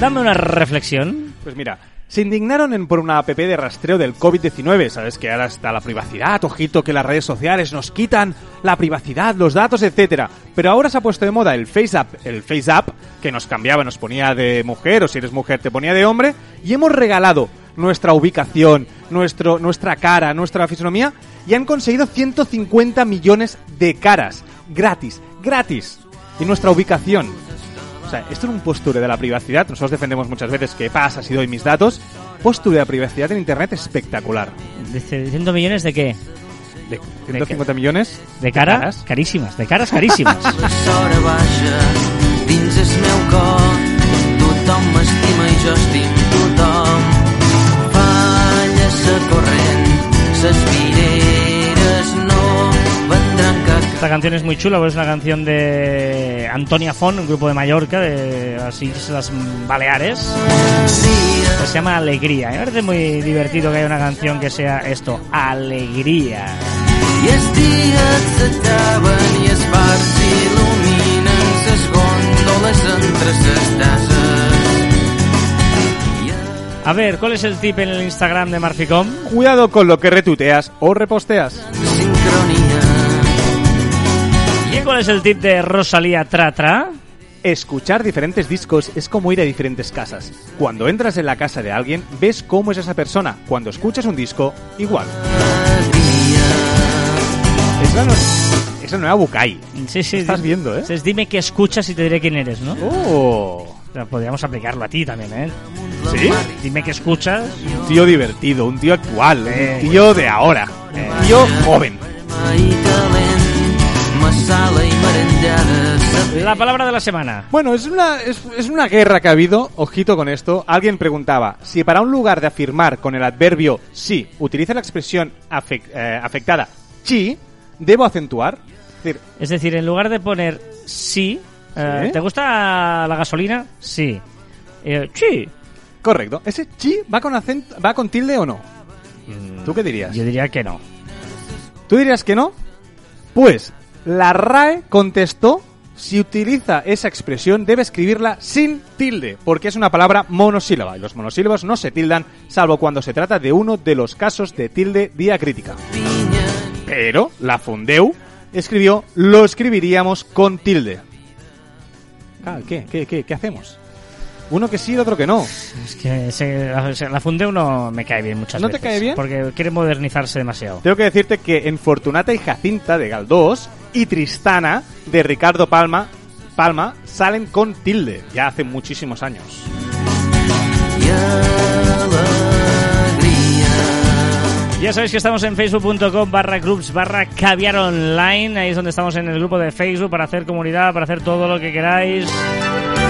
Dame una reflexión. Pues mira, se indignaron por una app de rastreo del COVID-19. Sabes que ahora está la privacidad, ojito que las redes sociales nos quitan la privacidad, los datos, etcétera. Pero ahora se ha puesto de moda el FaceApp, el FaceApp que nos cambiaba, nos ponía de mujer o si eres mujer te ponía de hombre y hemos regalado nuestra ubicación, nuestro, nuestra cara, nuestra fisonomía y han conseguido 150 millones de caras gratis, gratis y nuestra ubicación. O sea, esto es un posture de la privacidad. Nosotros defendemos muchas veces que pasa si doy mis datos. Posture de la privacidad en Internet espectacular. Dice, 100 millones de qué? De 150 millones ¿De cara? caras. Carísimas, de caras carísimas. Esta canción es muy chula, porque es una canción de Antonia Font, un grupo de Mallorca, de las Islas Baleares, que se llama Alegría. Me parece muy divertido que haya una canción que sea esto, Alegría. I els dies s'acaben i els bars il·luminen ses gòndoles entre ses tases. A ver, ¿cuál es el tip en el Instagram de Marficom? Cuidado con lo que retuiteas o reposteas. ¿Y cuál es el tip de Rosalía Tratra? Escuchar diferentes discos es como ir a diferentes casas. Cuando entras en la casa de alguien, ves cómo es esa persona. Cuando escuchas un disco, igual. Es la, nue- es la nueva Bukai. Sí, sí. Estás viendo, ¿eh? Entonces, dime qué escuchas y te diré quién eres, ¿no? Oh. Podríamos aplicarlo a ti también, ¿eh? ¿Sí? Dime qué escuchas. Un tío divertido, un tío actual, Eh. un tío de ahora, un tío joven. La palabra de la semana. Bueno, es una, es, es una guerra que ha habido, ojito con esto. Alguien preguntaba, si para un lugar de afirmar con el adverbio sí utiliza la expresión eh, afectada chi, ¿debo acentuar? Es decir, Es decir, en lugar de poner sí, eh, Sí. ¿te gusta la gasolina? Sí. Eh, sí. correcto, ¿ese chi va con, acento, va con tilde o no? ¿Tú qué dirías? Yo diría que no. ¿Tú dirías que no? Pues la RAE contestó si utiliza esa expresión debe escribirla sin tilde, porque es una palabra monosílaba y los monosílabos no se tildan salvo cuando se trata de uno de los casos de tilde diacrítica. Pero la Fundeu escribió lo escribiríamos con tilde. Ah, ¿Qué? ¿Qué, qué, qué hacemos? Uno que sí, el otro que no. Es que se- la, se- la Fundeu no me cae bien muchas ¿No te veces. cae bien? Porque quiere modernizarse demasiado. Tengo que decirte que en Fortunata y Jacinta de Galdós y Tristana de Ricardo Palma, Palma salen con tilde, ya hace muchísimos años. Ya sabéis que estamos en facebook.com barra groups barra caviar online. Ahí es donde estamos en el grupo de Facebook para hacer comunidad, para hacer todo lo que queráis.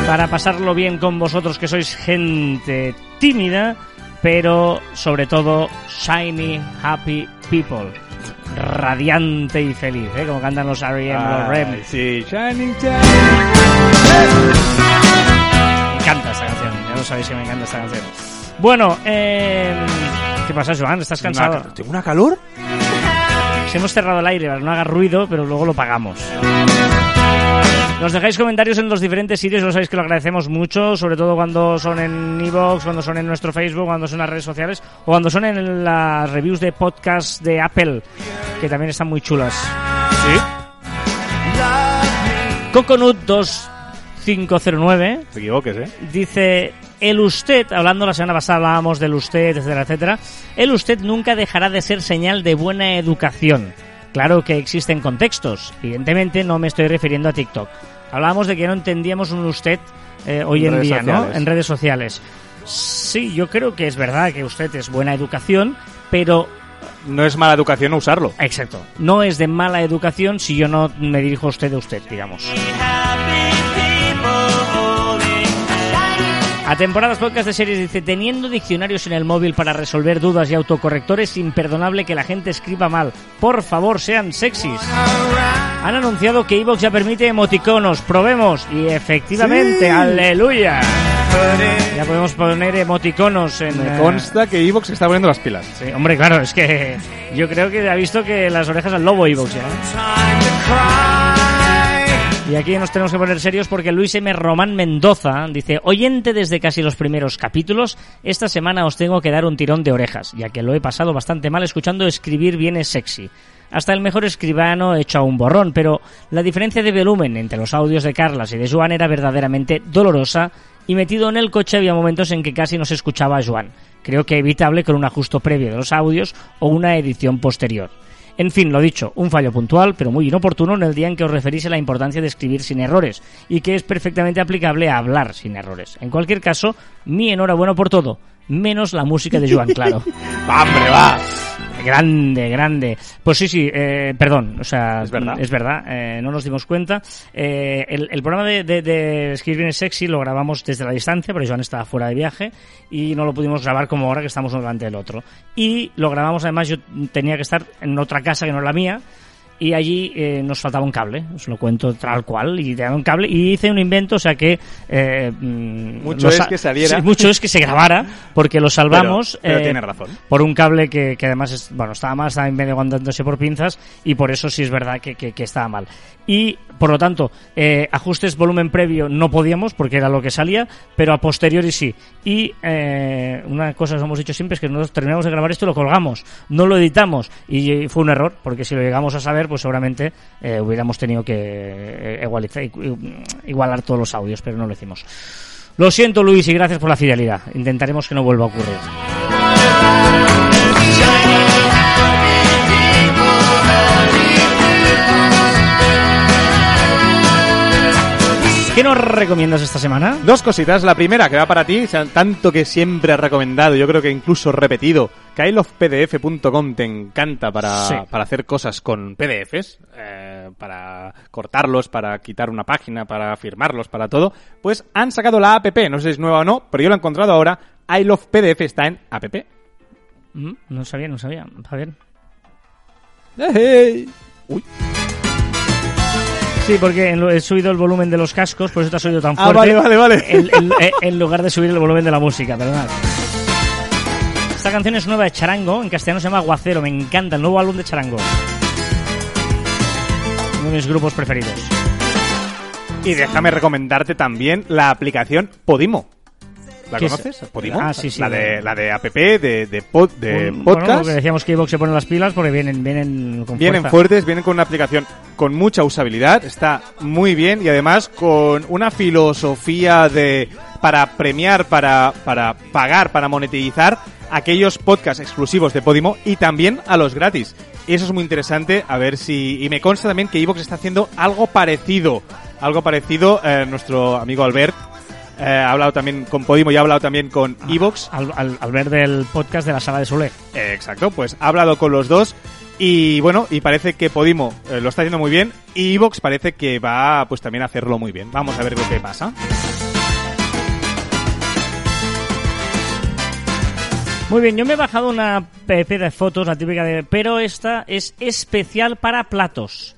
Para pasarlo bien con vosotros que sois gente tímida, pero sobre todo shiny, happy people. Radiante y feliz, ¿eh? como cantan los R.E.M. los REM. Sí, Shining Me encanta esta canción, ya lo sabéis que me encanta esta canción. Bueno, eh, ¿qué pasa, Joan? ¿Estás cansado? Una- ¿Tengo una calor? Si hemos cerrado el aire para que no haga ruido, pero luego lo pagamos. Nos dejáis comentarios en los diferentes sitios, lo sabéis que lo agradecemos mucho, sobre todo cuando son en Evox, cuando son en nuestro Facebook, cuando son en las redes sociales o cuando son en las reviews de podcast de Apple, que también están muy chulas. Sí. Coconut 2509 Te equivoques, ¿eh? Dice, el usted, hablando la semana pasada hablábamos del usted, etcétera, etcétera, el usted nunca dejará de ser señal de buena educación. Claro que existen contextos, evidentemente no me estoy refiriendo a TikTok. Hablábamos de que no entendíamos un usted eh, hoy En día, ¿no? En redes sociales. Sí, yo creo que es verdad que usted es buena educación, pero No es mala educación no usarlo. Exacto. No es de mala educación si yo no me dirijo a usted de usted, digamos. A temporadas podcast de series dice, teniendo diccionarios en el móvil para resolver dudas y autocorrectores, es imperdonable que la gente escriba mal. Por favor, sean sexys. Han anunciado que Evox ya permite emoticonos. Probemos. Y efectivamente, Sí. aleluya. Ya podemos poner emoticonos en... Me eh, consta que Evox está poniendo las pilas. Sí, hombre, claro, es que yo creo que ha visto que las orejas al lobo Evox ya. ¿eh? Y aquí nos tenemos que poner serios porque Luis M. Román Mendoza dice, oyente desde casi los primeros capítulos, esta semana os tengo que dar un tirón de orejas, ya que lo he pasado bastante mal escuchando escribir bien es sexy. Hasta el mejor escribano hecho a un borrón, pero la diferencia de volumen entre los audios de Carlas y de Joan era verdaderamente dolorosa y metido en el coche había momentos en que casi no se escuchaba a Joan. Creo que evitable con un ajuste previo de los audios o una edición posterior. En fin, lo dicho, un fallo puntual, pero muy inoportuno en el día en que os referís a la importancia de escribir sin errores y que es perfectamente aplicable a hablar sin errores. En cualquier caso, mi enhorabuena por todo, menos la música de Joan, claro. ¡Va, hombre, va! Grande, grande. Pues sí, sí, eh, perdón, o sea, Es verdad. es verdad, eh, no nos dimos cuenta. Eh, el, el programa de, de, de Escribir bien sexy lo grabamos desde la distancia, porque Joan estaba fuera de viaje y no lo pudimos grabar como ahora que estamos uno delante del otro. Y lo grabamos, además, yo tenía que estar en otra casa que no es la mía. Y allí eh, nos faltaba un cable, os lo cuento tal cual, y un cable, y hice un invento, o sea que... eh, mm, Mucho es que saliera. Sí, mucho es que se grabara, porque lo salvamos... Pero, pero eh, tiene razón. por un cable que, que además es, bueno estaba mal, estaba medio aguantándose por pinzas y por eso sí es verdad que, que- que estaba mal. Y por lo tanto, eh, ajustes volumen previo no podíamos porque era lo que salía, pero a posteriori sí. Y eh, una cosa que hemos dicho siempre es que nosotros terminamos de grabar esto y lo colgamos, no lo editamos. Y fue un error, porque si lo llegamos a saber, pues seguramente eh, hubiéramos tenido que eh, igualar todos los audios, pero no lo hicimos. Lo siento Luis y gracias por la fidelidad. Intentaremos que no vuelva a ocurrir. ¿Qué nos recomiendas esta semana? Dos cositas. La primera, que va para ti, tanto que siempre has recomendado, yo creo que incluso repetido, que ilovepdf.com te encanta para, Sí. para hacer cosas con PDFs, eh, para cortarlos, para quitar una página, para firmarlos, para todo. Pues han sacado la app, no sé si es nueva o no, pero yo la he encontrado ahora. I Love PDF está en app. Mm, No sabía, no sabía. A ver. Uy. Sí, porque he subido el volumen de los cascos, por eso te has oído tan Ah, fuerte. vale, vale, vale. En, en- eh, en lugar de subir el volumen de la música, perdonad. Esta canción es nueva de Charango, en castellano se llama Aguacero, me encanta el nuevo álbum de Charango. Uno de mis grupos preferidos. Y déjame recomendarte también la aplicación Podimo. ¿La conoces? Podimo. Ah, sí, sí. La de, la de app, de, de, pod- de Un- bueno, podcast. que decíamos que Evox se pone las pilas porque vienen, vienen con Vienen fuerza. fuertes, vienen con una aplicación con mucha usabilidad, está muy bien y además con una filosofía de para premiar, para, para pagar, para monetizar aquellos podcasts exclusivos de Podimo y también a los gratis. Eso es muy interesante, a ver si... Y me consta también que Evox está haciendo algo parecido. Algo parecido, eh, nuestro amigo Albert eh, ha hablado también con Podimo y ha hablado también con Evox. Al, al- al ver del podcast de la sala de Sole. Eh, Exacto, pues ha hablado con los dos y bueno, y parece que Podimo eh, lo está haciendo muy bien y Evox parece que va pues también a hacerlo muy bien. Vamos a ver lo que pasa. Muy bien, yo me he bajado una app de fotos, la típica de... Pero esta es especial para platos.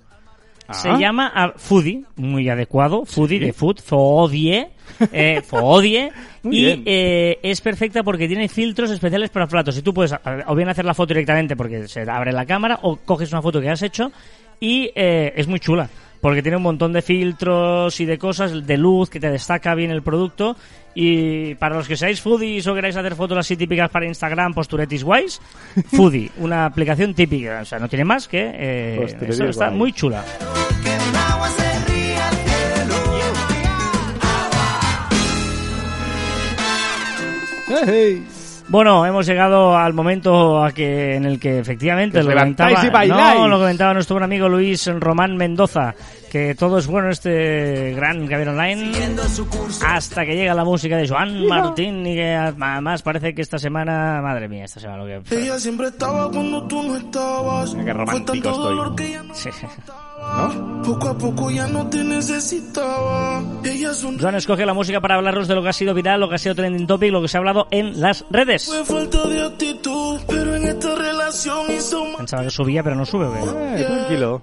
Se Ah. llama ah, Foodie, muy adecuado. Foodie de food, Foodie. Eh, Foodie. Y eh, es perfecta porque tiene filtros especiales para platos. Y tú puedes a- o bien hacer la foto directamente porque se abre la cámara o coges una foto que has hecho y eh, es muy chula. Porque tiene un montón de filtros y de cosas, de luz que te destaca bien el producto. Y para los que seáis foodies o queráis hacer fotos así típicas para Instagram, posturetis guays, Foodie, una aplicación típica. O sea, no tiene más que... Eh, eso está guay. muy chula. Bueno, hemos llegado al momento a que, en el que efectivamente Que lo comentaba, y no, lo comentaba nuestro buen amigo Luis Román Mendoza, que todo es bueno en este gran Gabriel Online hasta que llega la música de Joan Martín y que además parece que esta semana, madre mía, esta semana lo que... Ella siempre estaba cuando tú no estabas. Mira qué romántico estoy. No. Poco a poco ya no te necesitaba. Ella escoge la música para hablaros de lo que ha sido viral, lo que ha sido trending topic, lo que se ha hablado en las redes. Fue falta de actitud, pero en esta relación hizo. Pensaba que subía, pero no sube. Eh, tranquilo.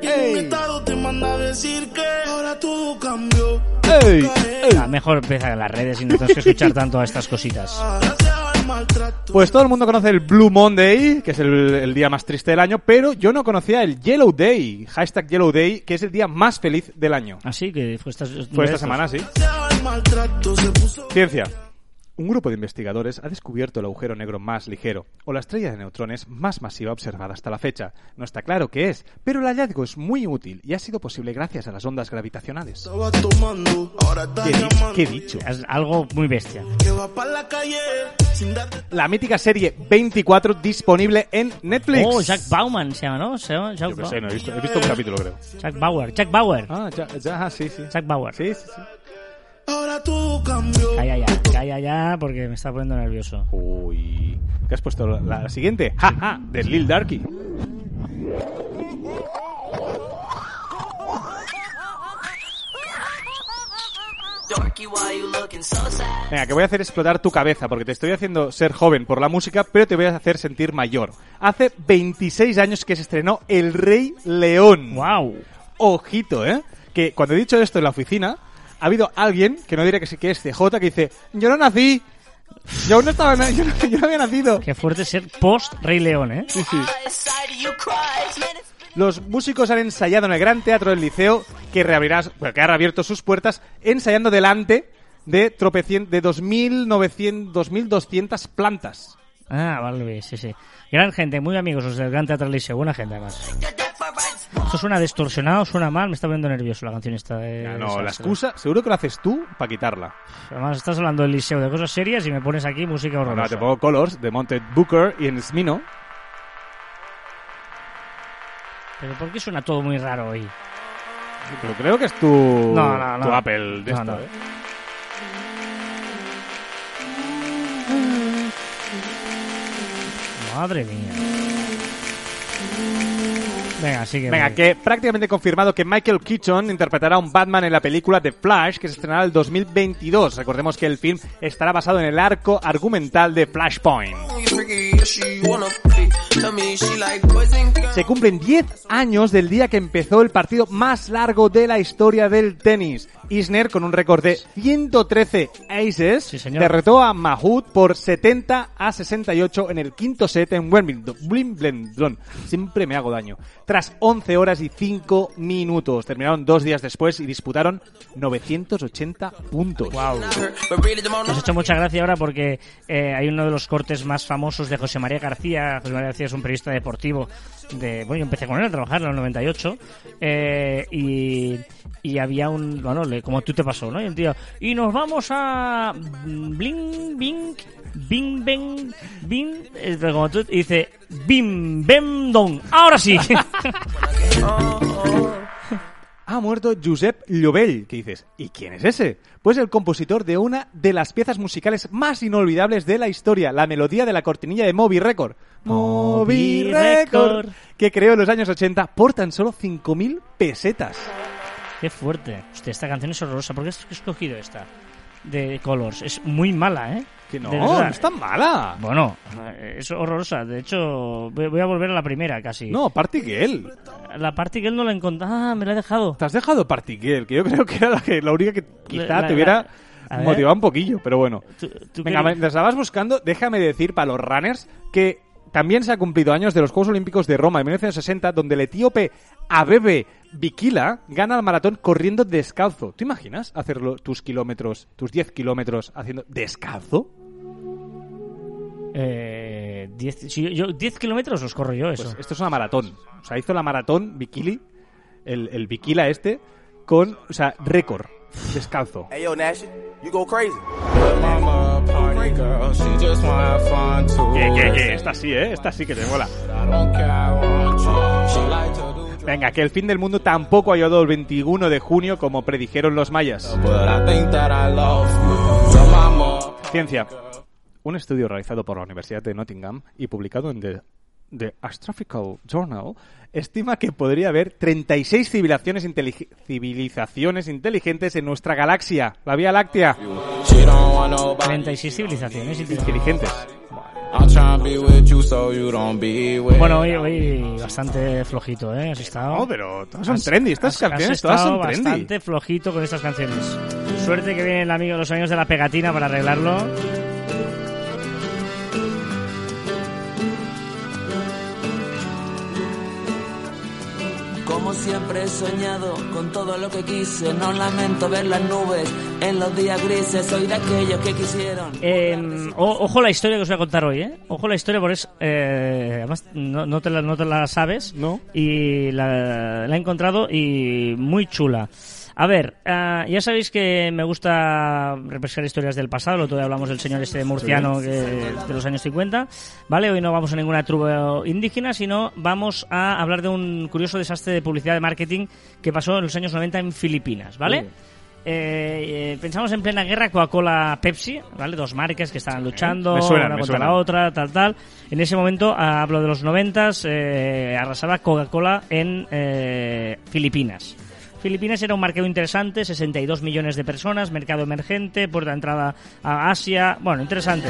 Y en un estado te manda a decir que ahora todo cambió. ¡Ey! Ah, mejor empieza en las redes y no tenemos que escuchar tanto a estas cositas. Pues todo el mundo conoce el Blue Monday, que es el, el día más triste del año, pero yo no conocía el Yellow Day, hashtag Yellow Day, que es el día más feliz del año. Así que fue esta, Fue esta semana, sí. Ciencia. Un grupo de investigadores ha descubierto el agujero negro más ligero, o la estrella de neutrones más masiva observada hasta la fecha. No está claro qué es, pero el hallazgo es muy útil y ha sido posible gracias a las ondas gravitacionales. ¿Qué, he dicho? Es algo muy bestia. La mítica serie 24 disponible en Netflix. Oh, Jack Bauman se llama, ¿no? Se llama Jack, Yo no he visto, he visto un capítulo, creo. Jack Bauer. Jack Bauer. Ah, ya, ya, ah, sí, sí. Jack Bauer. Sí, sí, sí. Ahora todo cambió. Calla ya, calla ya, porque me está poniendo nervioso. Uy. ¿Qué has puesto? La, la siguiente. ¡Ja, ja! De Lil Darky. Venga, que voy a hacer explotar tu cabeza porque te estoy haciendo ser joven por la música, pero te voy a hacer sentir mayor. Hace 26 años que se estrenó El Rey León. ¡Wow! Ojito, ¿eh? Que cuando he dicho esto en la oficina, ha habido alguien, que no diré que sí que es CJ, que dice, yo no nací. Yo aún no estaba, yo no, yo no había nacido. Qué fuerte ser post Rey León, ¿eh? Sí, sí. Los músicos han ensayado en el Gran Teatro del Liceo, que reabrirá, que ha reabierto sus puertas, ensayando delante de tropecien, de 2.900, 2.200 plantas. Ah, vale, sí, sí. Gran gente, muy amigos los del Gran Teatro Liceo, buena gente además. Esto suena distorsionado, suena mal, me está poniendo nervioso la canción esta de... No, desastre. la excusa, seguro que lo haces tú para quitarla. Además estás hablando del liceo, de cosas serias y me pones aquí música Ahora horrorosa. te pongo Colors de Monted Booker y en Smino. Pero ¿por qué suena todo muy raro hoy? Pero creo que es tu, No, no, no. tu Apple de No, esta, no. ¿eh? Madre mía. Venga, sigue. Venga, que prácticamente confirmado que Michael Keaton interpretará a un Batman en la película The Flash, que se estrenará el 2022. Recordemos que el film estará basado en el arco argumental de Flashpoint. Se cumplen 10 años del día que empezó el partido más largo de la historia del tenis. Isner, con un récord de 113 aces, Sí, señor. derrotó a Mahut por 70 a 68 en el quinto set en. Wimbledon. Siempre me hago daño. Tras 11 horas y 5 minutos. Terminaron dos días después y disputaron 980 puntos. Wow. Nos ha hecho mucha gracia ahora porque eh, hay uno de los cortes más famosos de José María García. José María García es un periodista deportivo. De, bueno, yo empecé con él a trabajar en el 98 eh, y, y había un, bueno, le- como tú te pasó, ¿no? Y el tío, y nos vamos a bling, bing, bing, bing, eh, pero como tú, y dice, bim, bem, don, ahora sí. ha muerto Josep Llovell, que dices, ¿y quién es ese? Pues el compositor de una de las piezas musicales más inolvidables de la historia, la melodía de la cortinilla de Moby Record. Moby Record. que creó en los años 80 por tan solo 5.000 pesetas. Qué fuerte. Hostia, esta canción es horrorosa. ¿Por qué has escogido esta? De Colors. Es muy mala, ¿eh? Que no, no es tan mala. Bueno, eh, es horrorosa. De hecho, voy a volver a la primera casi. No, Party Girl. La parte que él no la encontró. Ah, me la he dejado. Te has dejado Party Girl, que yo creo que era la, que, la única que quizá La- te hubiera motivado un poquillo, pero bueno. Tú- tú Venga, mientras la vas buscando, déjame decir para los runners que también se ha cumplido años de los Juegos Olímpicos de Roma en 1960, donde el etíope Abebe Bikila gana el maratón corriendo descalzo. ¿Te imaginas hacerlo tus kilómetros, tus 10 kilómetros haciendo descalzo? Eh, 10 si yo- yo 10 kilómetros los corro yo, eso. Pues esto es una maratón. O sea, hizo la maratón Bikili, el, el Bikila este, con, o sea, récord, descalzo. Hey yo, Nash, you go crazy. Que, que, que, esta sí, ¿eh? Esta sí que te mola. Venga, que el fin del mundo tampoco ha llegado el 21 de junio como predijeron los mayas. Ciencia. Un estudio realizado por la Universidad de Nottingham y publicado en The, The Astrophysical Journal estima que podría haber 36 civilizaciones, intelig- civilizaciones inteligentes en nuestra galaxia, la Vía Láctea. she don't want nobody. 36 civilizaciones. Inteligentes. Bueno, hoy, hoy bastante flojito, ¿eh? Has estado... No, pero todas son Has- trendy. Estas has- has canciones todas son trendy. bastante flojito con estas canciones. Suerte que viene el amigo, los amigos de la pegatina para arreglarlo. Como siempre he soñado con todo lo que quise. No lamento ver las nubes en los días grises. Soy de aquellos que quisieron. Eh, o- ojo la historia que os voy a contar hoy, ¿eh? Ojo la historia porque es... eh, además, no, no te la, no te la sabes. No. Y la, la he encontrado y muy chula. A ver, ah, ya sabéis que me gusta repescar historias del pasado. El otro día hablamos del señor este murciano que- de los años 50. ¿Vale? Hoy no vamos a ninguna tribu indígena, sino vamos a hablar de un curioso desastre de publicidad de marketing que pasó en los años 90 en Filipinas, ¿vale? Eh, eh, pensamos en plena guerra Coca-Cola-Pepsi, ¿vale? Dos marcas que estaban luchando una contra la otra, tal, tal. En ese momento, ah, hablo de los noventas, eh, arrasaba Coca-Cola en eh, Filipinas. Filipinas era un mercado interesante, 62 millones de personas, mercado emergente, puerta de entrada a Asia, bueno, interesante.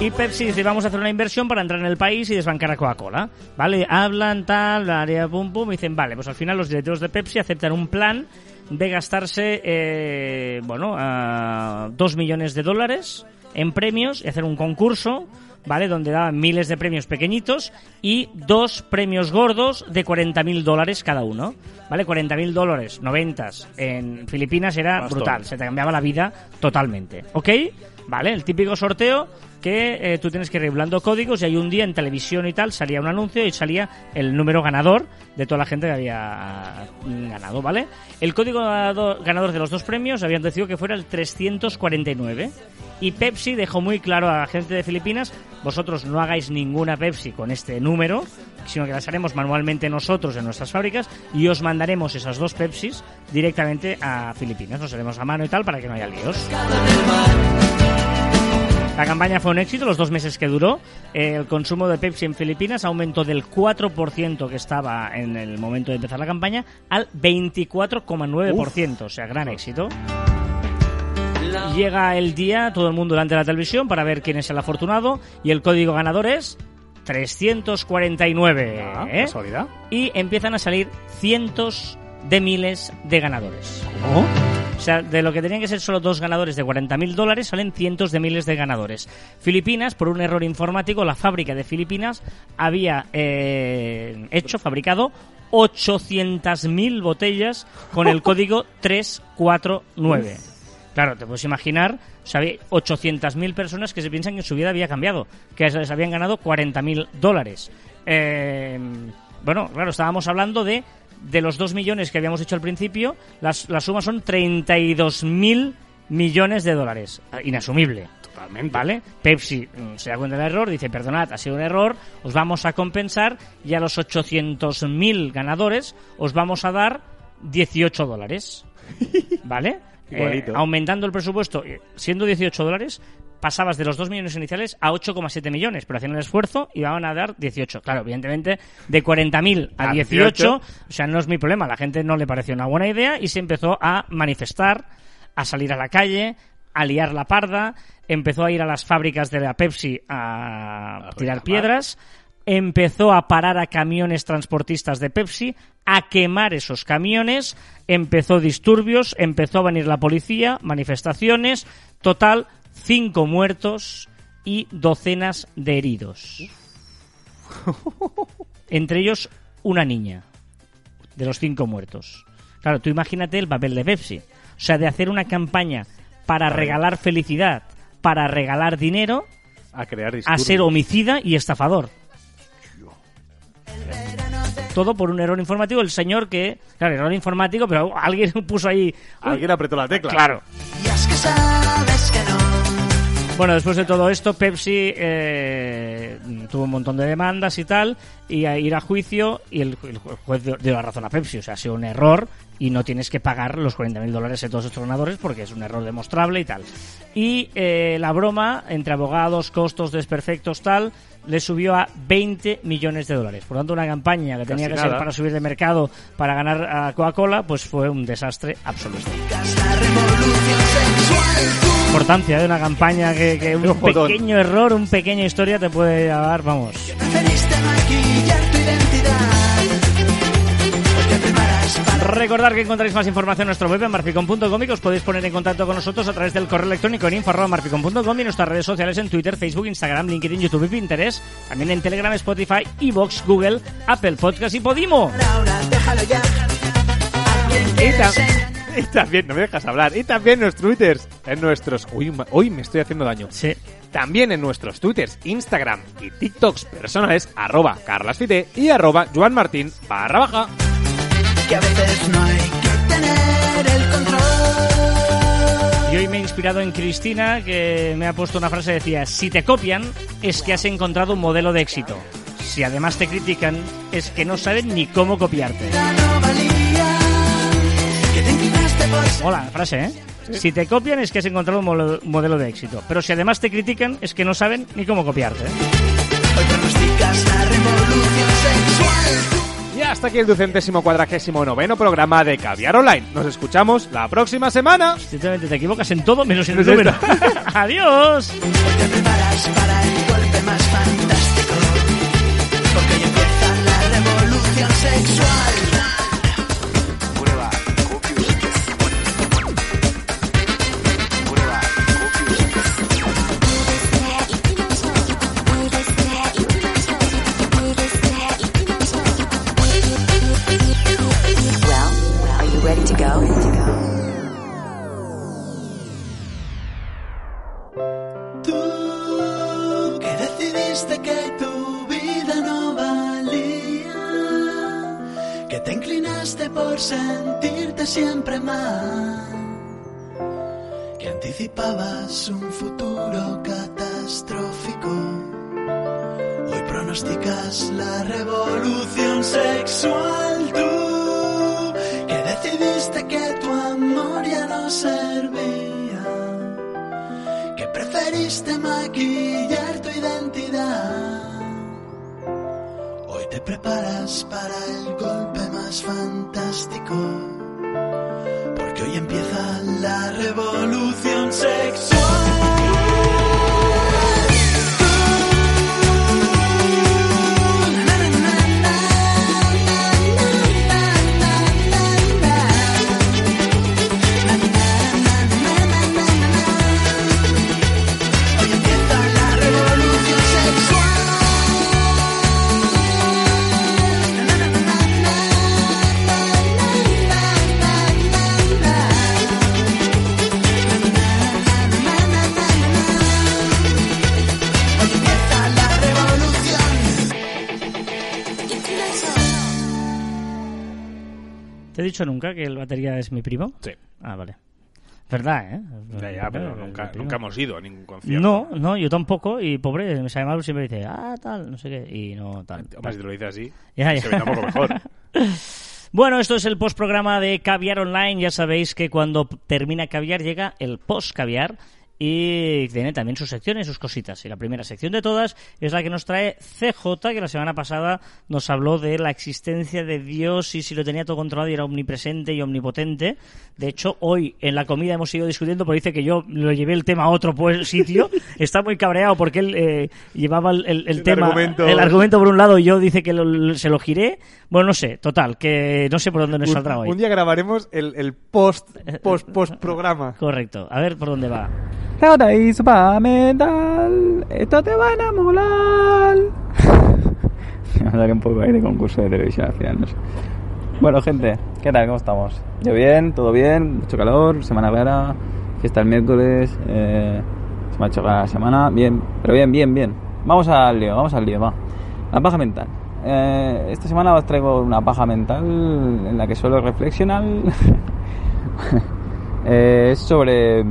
Y Pepsi dice, vamos a hacer una inversión para entrar en el país y desbancar a Coca-Cola. ¿Vale? Hablan tal, área pum pum, y dicen, vale, pues al final los directivos de Pepsi aceptan un plan de gastarse, eh, bueno, a dos millones de dólares en premios y hacer un concurso, ¿vale? Donde daban miles de premios pequeñitos y dos premios gordos de 40.000 dólares cada uno, ¿vale? 40.000 dólares, 90 en Filipinas era brutal, se te cambiaba la vida totalmente, ¿ok? ¿Vale? El típico sorteo que eh, tú tienes que ir revelando códigos y hay un día en televisión y tal salía un anuncio y salía el número ganador de toda la gente que había mm, ganado, ¿vale? El código ganador de los dos premios habían decidido que fuera el 349 y Pepsi dejó muy claro a la gente de Filipinas, vosotros no hagáis ninguna Pepsi con este número, sino que las haremos manualmente nosotros en nuestras fábricas y os mandaremos esas dos Pepsis directamente a Filipinas, nos haremos a mano y tal para que no haya líos. La campaña fue un éxito, los dos meses que duró. El consumo de Pepsi en Filipinas aumentó del 4% que estaba en el momento de empezar la campaña al 24,9%, o sea, gran éxito. Llega el día, todo el mundo delante de la televisión para ver quién es el afortunado y el código ganador es 349. Ah, ¿eh? casualidad. Y empiezan a salir cientos de miles de ganadores. O sea, de lo que tenían que ser solo dos ganadores de 40.000 dólares, salen cientos de miles de ganadores. Filipinas, por un error informático, la fábrica de Filipinas había eh, hecho, fabricado 800.000 botellas con el código 349. Claro, te puedes imaginar, o sea, había 800.000 personas que se piensan que su vida había cambiado, que se les habían ganado 40.000 dólares. Eh, bueno, claro, estábamos hablando de, de los 2 millones que habíamos hecho al principio, las, la suma son 32.000 millones de dólares. Ah, Inasumible. Totalmente. ¿Vale? Pepsi mm, se da cuenta del error, dice, perdonad, ha sido un error, os vamos a compensar y a los 800.000 ganadores os vamos a dar 18 dólares. ¿Vale? Eh, aumentando el presupuesto, eh, siendo 18 dólares, pasabas de los 2 millones iniciales a 8,7 millones, pero hacían el esfuerzo y iban a dar 18. Claro, evidentemente, de 40.000 a A 18, 18, o sea, no es mi problema, la gente no le pareció una buena idea y se empezó a manifestar, a salir a la calle, a liar la parda, empezó a ir a las fábricas de la Pepsi a, A tirar piedras, empezó a parar a camiones transportistas de Pepsi, a quemar esos camiones, empezó disturbios, empezó a venir la policía, manifestaciones, total, cinco muertos y docenas de heridos. Entre ellos, una niña, de los cinco muertos. Claro, tú imagínate el papel de Pepsi. O sea, de hacer una campaña para regalar felicidad, para regalar dinero, A crear a ser homicida y estafador. Todo por un error informático. El señor que, claro, error informático, pero alguien puso ahí. "Uy, Alguien apretó la tecla. Claro. Bueno, después de todo esto, Pepsi eh, tuvo un montón de demandas y tal, y a ir a juicio, y el, juez dio la razón a Pepsi. O sea, ha sido un error y no tienes que pagar los 40.000 dólares de todos estos ganadores porque es un error demostrable y tal. Y eh, la broma, entre abogados, costos, desperfectos, tal, le subió a 20 millones de dólares. Por lo tanto, una campaña que tenía que ser para subir de mercado para ganar a Coca-Cola, pues fue un desastre absoluto importancia de una campaña que, que un jodón. pequeño error, un pequeña historia te puede dar, vamos. Recordar que encontráis más información en nuestro web en marficon.com y que os podéis poner en contacto con nosotros a través del correo electrónico en info.marficon.com y nuestras redes sociales en Twitter, Facebook, Instagram, LinkedIn, YouTube y Pinterest. También en Telegram, Spotify, Evox, Google, Apple Podcast y Podimo. Y, ta- y también, no me dejas hablar, y también en los twitters, en nuestros... Uy, hoy me estoy haciendo daño. Sí. También en nuestros twitters, Instagram y TikToks personales, arroba carlasfite y arroba joanmartin barra baja. Que a veces no hay que tener el control. Y hoy me he inspirado en Cristina, que me ha puesto una frase que decía, si te copian, es que has encontrado un modelo de éxito. Si además te critican, es que no saben ni cómo copiarte. Hola, frase, ¿eh? Si te copian es que has encontrado un modelo de éxito. Pero si además te critican es que no saben ni cómo copiarte. ¿eh? Hoy pronosticas la revolución sexual. Hasta aquí el ducentésimo cuadragésimo noveno programa de Caviar Online. Nos escuchamos la próxima semana. Sinceramente te equivocas en todo menos en el número. Adiós. Te preparas para el golpe más fantástico. Porque hoy empieza la revolución sexual. Sentirte siempre mal, que anticipabas un futuro catastrófico. Hoy pronosticas la revolución sexual. Tú que decidiste que tu amor ya no servía que preferiste maquillar tu identidad. Hoy te preparas para el golpe más fantástico, porque hoy empieza la revolución sexual. Dicho nunca que el batería es mi primo? Sí. Ah, vale. Verdad, ¿eh? Ya, ya, pero nunca, nunca hemos ido a ningún concierto. No, no, yo tampoco. Y pobre, me sabe mal, siempre dice, ah, tal, no sé qué. Y no, tal. Hombre, si te lo dices así, Ya, ya. se ve un poco mejor. Bueno, esto es el postprograma de Caviar Online. Ya sabéis que cuando termina Caviar llega el post-Caviar y tiene también sus secciones, sus cositas. Y la primera sección de todas es la que nos trae CJ, que la semana pasada nos habló de la existencia de Dios y si lo tenía todo controlado y era omnipresente y omnipotente. De hecho, hoy en la comida hemos ido discutiendo, pero dice que yo lo llevé el tema a otro sitio. Está muy cabreado porque él eh, llevaba el, el- el El tema, argumento. el argumento por un lado y yo dice que lo- se lo giré. Bueno, no sé, total, que no sé por dónde nos saldrá hoy. un día grabaremos el, el post, post, post programa. Correcto, a ver por dónde va. Ahora hizo pa' metal, esto te va a enamorar. Me daría un poco ahí de concurso de televisión al final. Bueno, gente, ¿qué tal? ¿Cómo estamos? Yo bien, todo bien, mucho calor, semana rara, fiesta el miércoles, eh, se me ha hecho la semana, bien, pero bien, bien, bien. Vamos al lío, vamos al lío, va. La paja mental. Eh, esta semana os traigo una paja mental en la que suelo reflexionar. Eh, sobre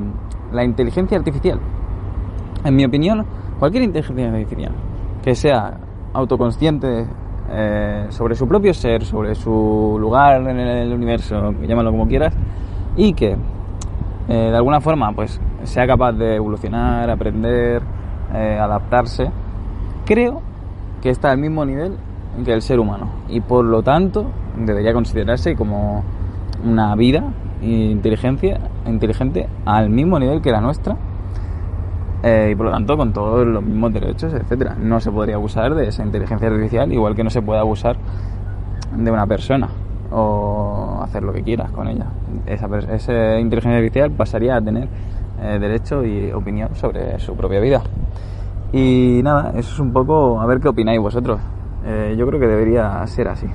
la inteligencia artificial. En mi opinión, cualquier inteligencia artificial que sea autoconsciente eh, sobre su propio ser, sobre su lugar en el universo, llámalo como quieras, y que eh, de alguna forma pues sea capaz de evolucionar, aprender, eh, adaptarse, creo que está al mismo nivel que el ser humano y por lo tanto debería considerarse como una vida inteligencia inteligente al mismo nivel que la nuestra eh, y por lo tanto con todos los mismos derechos etcétera no se podría abusar de esa inteligencia artificial igual que no se puede abusar de una persona o hacer lo que quieras con ella. Esa, inteligencia artificial pasaría a tener eh, derecho y opinión sobre su propia vida. Y nada, eso es un poco a ver qué opináis vosotros. Eh, yo creo que debería ser así.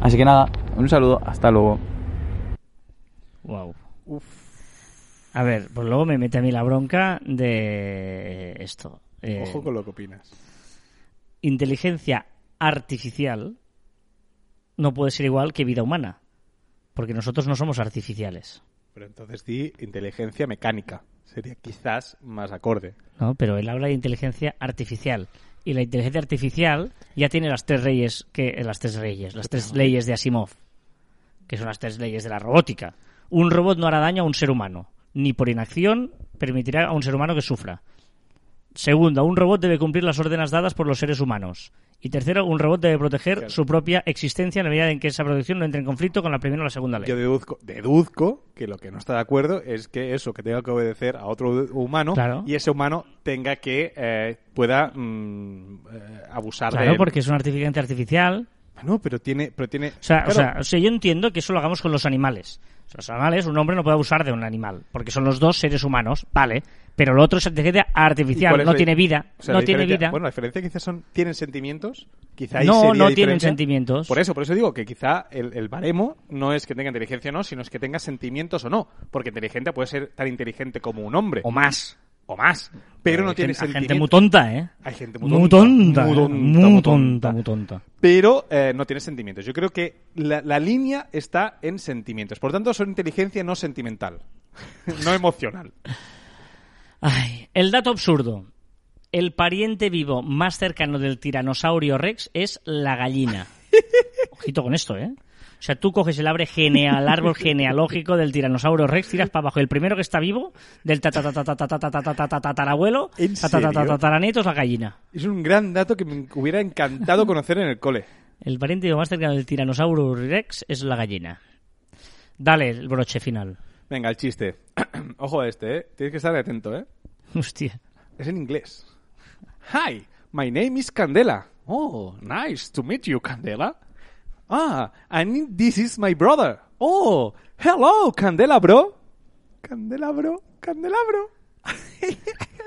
Así que nada, un saludo, hasta luego. Wow. A ver, pues luego me mete a mí la bronca de esto. Eh, Ojo con lo que opinas. inteligencia artificial no puede ser igual que vida humana. Porque nosotros no somos artificiales. Pero entonces di inteligencia mecánica. Sería quizás más acorde. ¿no? Pero él habla de inteligencia artificial. Y la inteligencia artificial ya tiene las tres reyes, que eh, las tres reyes, las tres leyes de Asimov, que son las tres leyes de la robótica. Un robot no hará daño a un ser humano, ni por inacción permitirá a un ser humano que sufra. Segundo, un robot debe cumplir las órdenes dadas por los seres humanos. Y tercero, un robot debe proteger Claro. su propia existencia en la medida en que esa protección no entre en conflicto con la primera o la segunda ley. Yo deduzco, deduzco que lo que no está de acuerdo es que eso, que tenga que obedecer a otro humano Claro. y ese humano tenga que, eh, pueda mm, eh, abusar de Claro, él. porque es una inteligencia artificial No, pero tiene, pero tiene... O sea, o sea, o sea, yo entiendo que eso lo hagamos con los animales. Los animales, un hombre no puede abusar de un animal, porque son los dos seres humanos, vale. Pero lo otro es inteligencia ¿y artificial, no la- tiene vida, o sea, no tiene vida. Bueno, la diferencia quizás son... ¿Tienen sentimientos? Quizá ahí no, sería no tienen sentimientos. Por eso, por eso digo que quizá el, el baremo no es que tenga inteligencia o no, sino es que tenga sentimientos o no. Porque inteligente puede ser tan inteligente como un hombre. O más. O más. Pero no Hay tiene gente- hay gente muy tonta, ¿eh? Hay gente Muy muy tonta, tonta. muy tonta, muy tonta, tonta. muy tonta. pero eh, no tiene sentimientos. Yo creo que la, la línea está en sentimientos. Por tanto, son inteligencia no sentimental, no emocional. Ay, el dato absurdo. El pariente vivo más cercano del tiranosaurio rex es la gallina. Ojito con esto, ¿eh? O sea, tú coges el árbol, geneal, árbol genealógico del tiranosaurio rex, tiras para abajo. El primero que está vivo, del tatarabuelo, tataranieto es la gallina. Es un gran dato que me hubiera encantado conocer en el cole. El pariente más cercano del tiranosaurio rex es la gallina. Dale el broche final. Venga, el chiste. Ojo a este, ¿eh? Tienes que estar atento, ¿eh? Hostia. Es en inglés. Hi, my name is Candela. Oh, nice to meet you, Candela. Ah, and this is my brother. Oh, hello, Candela, bro. Candela, bro. Candela, bro.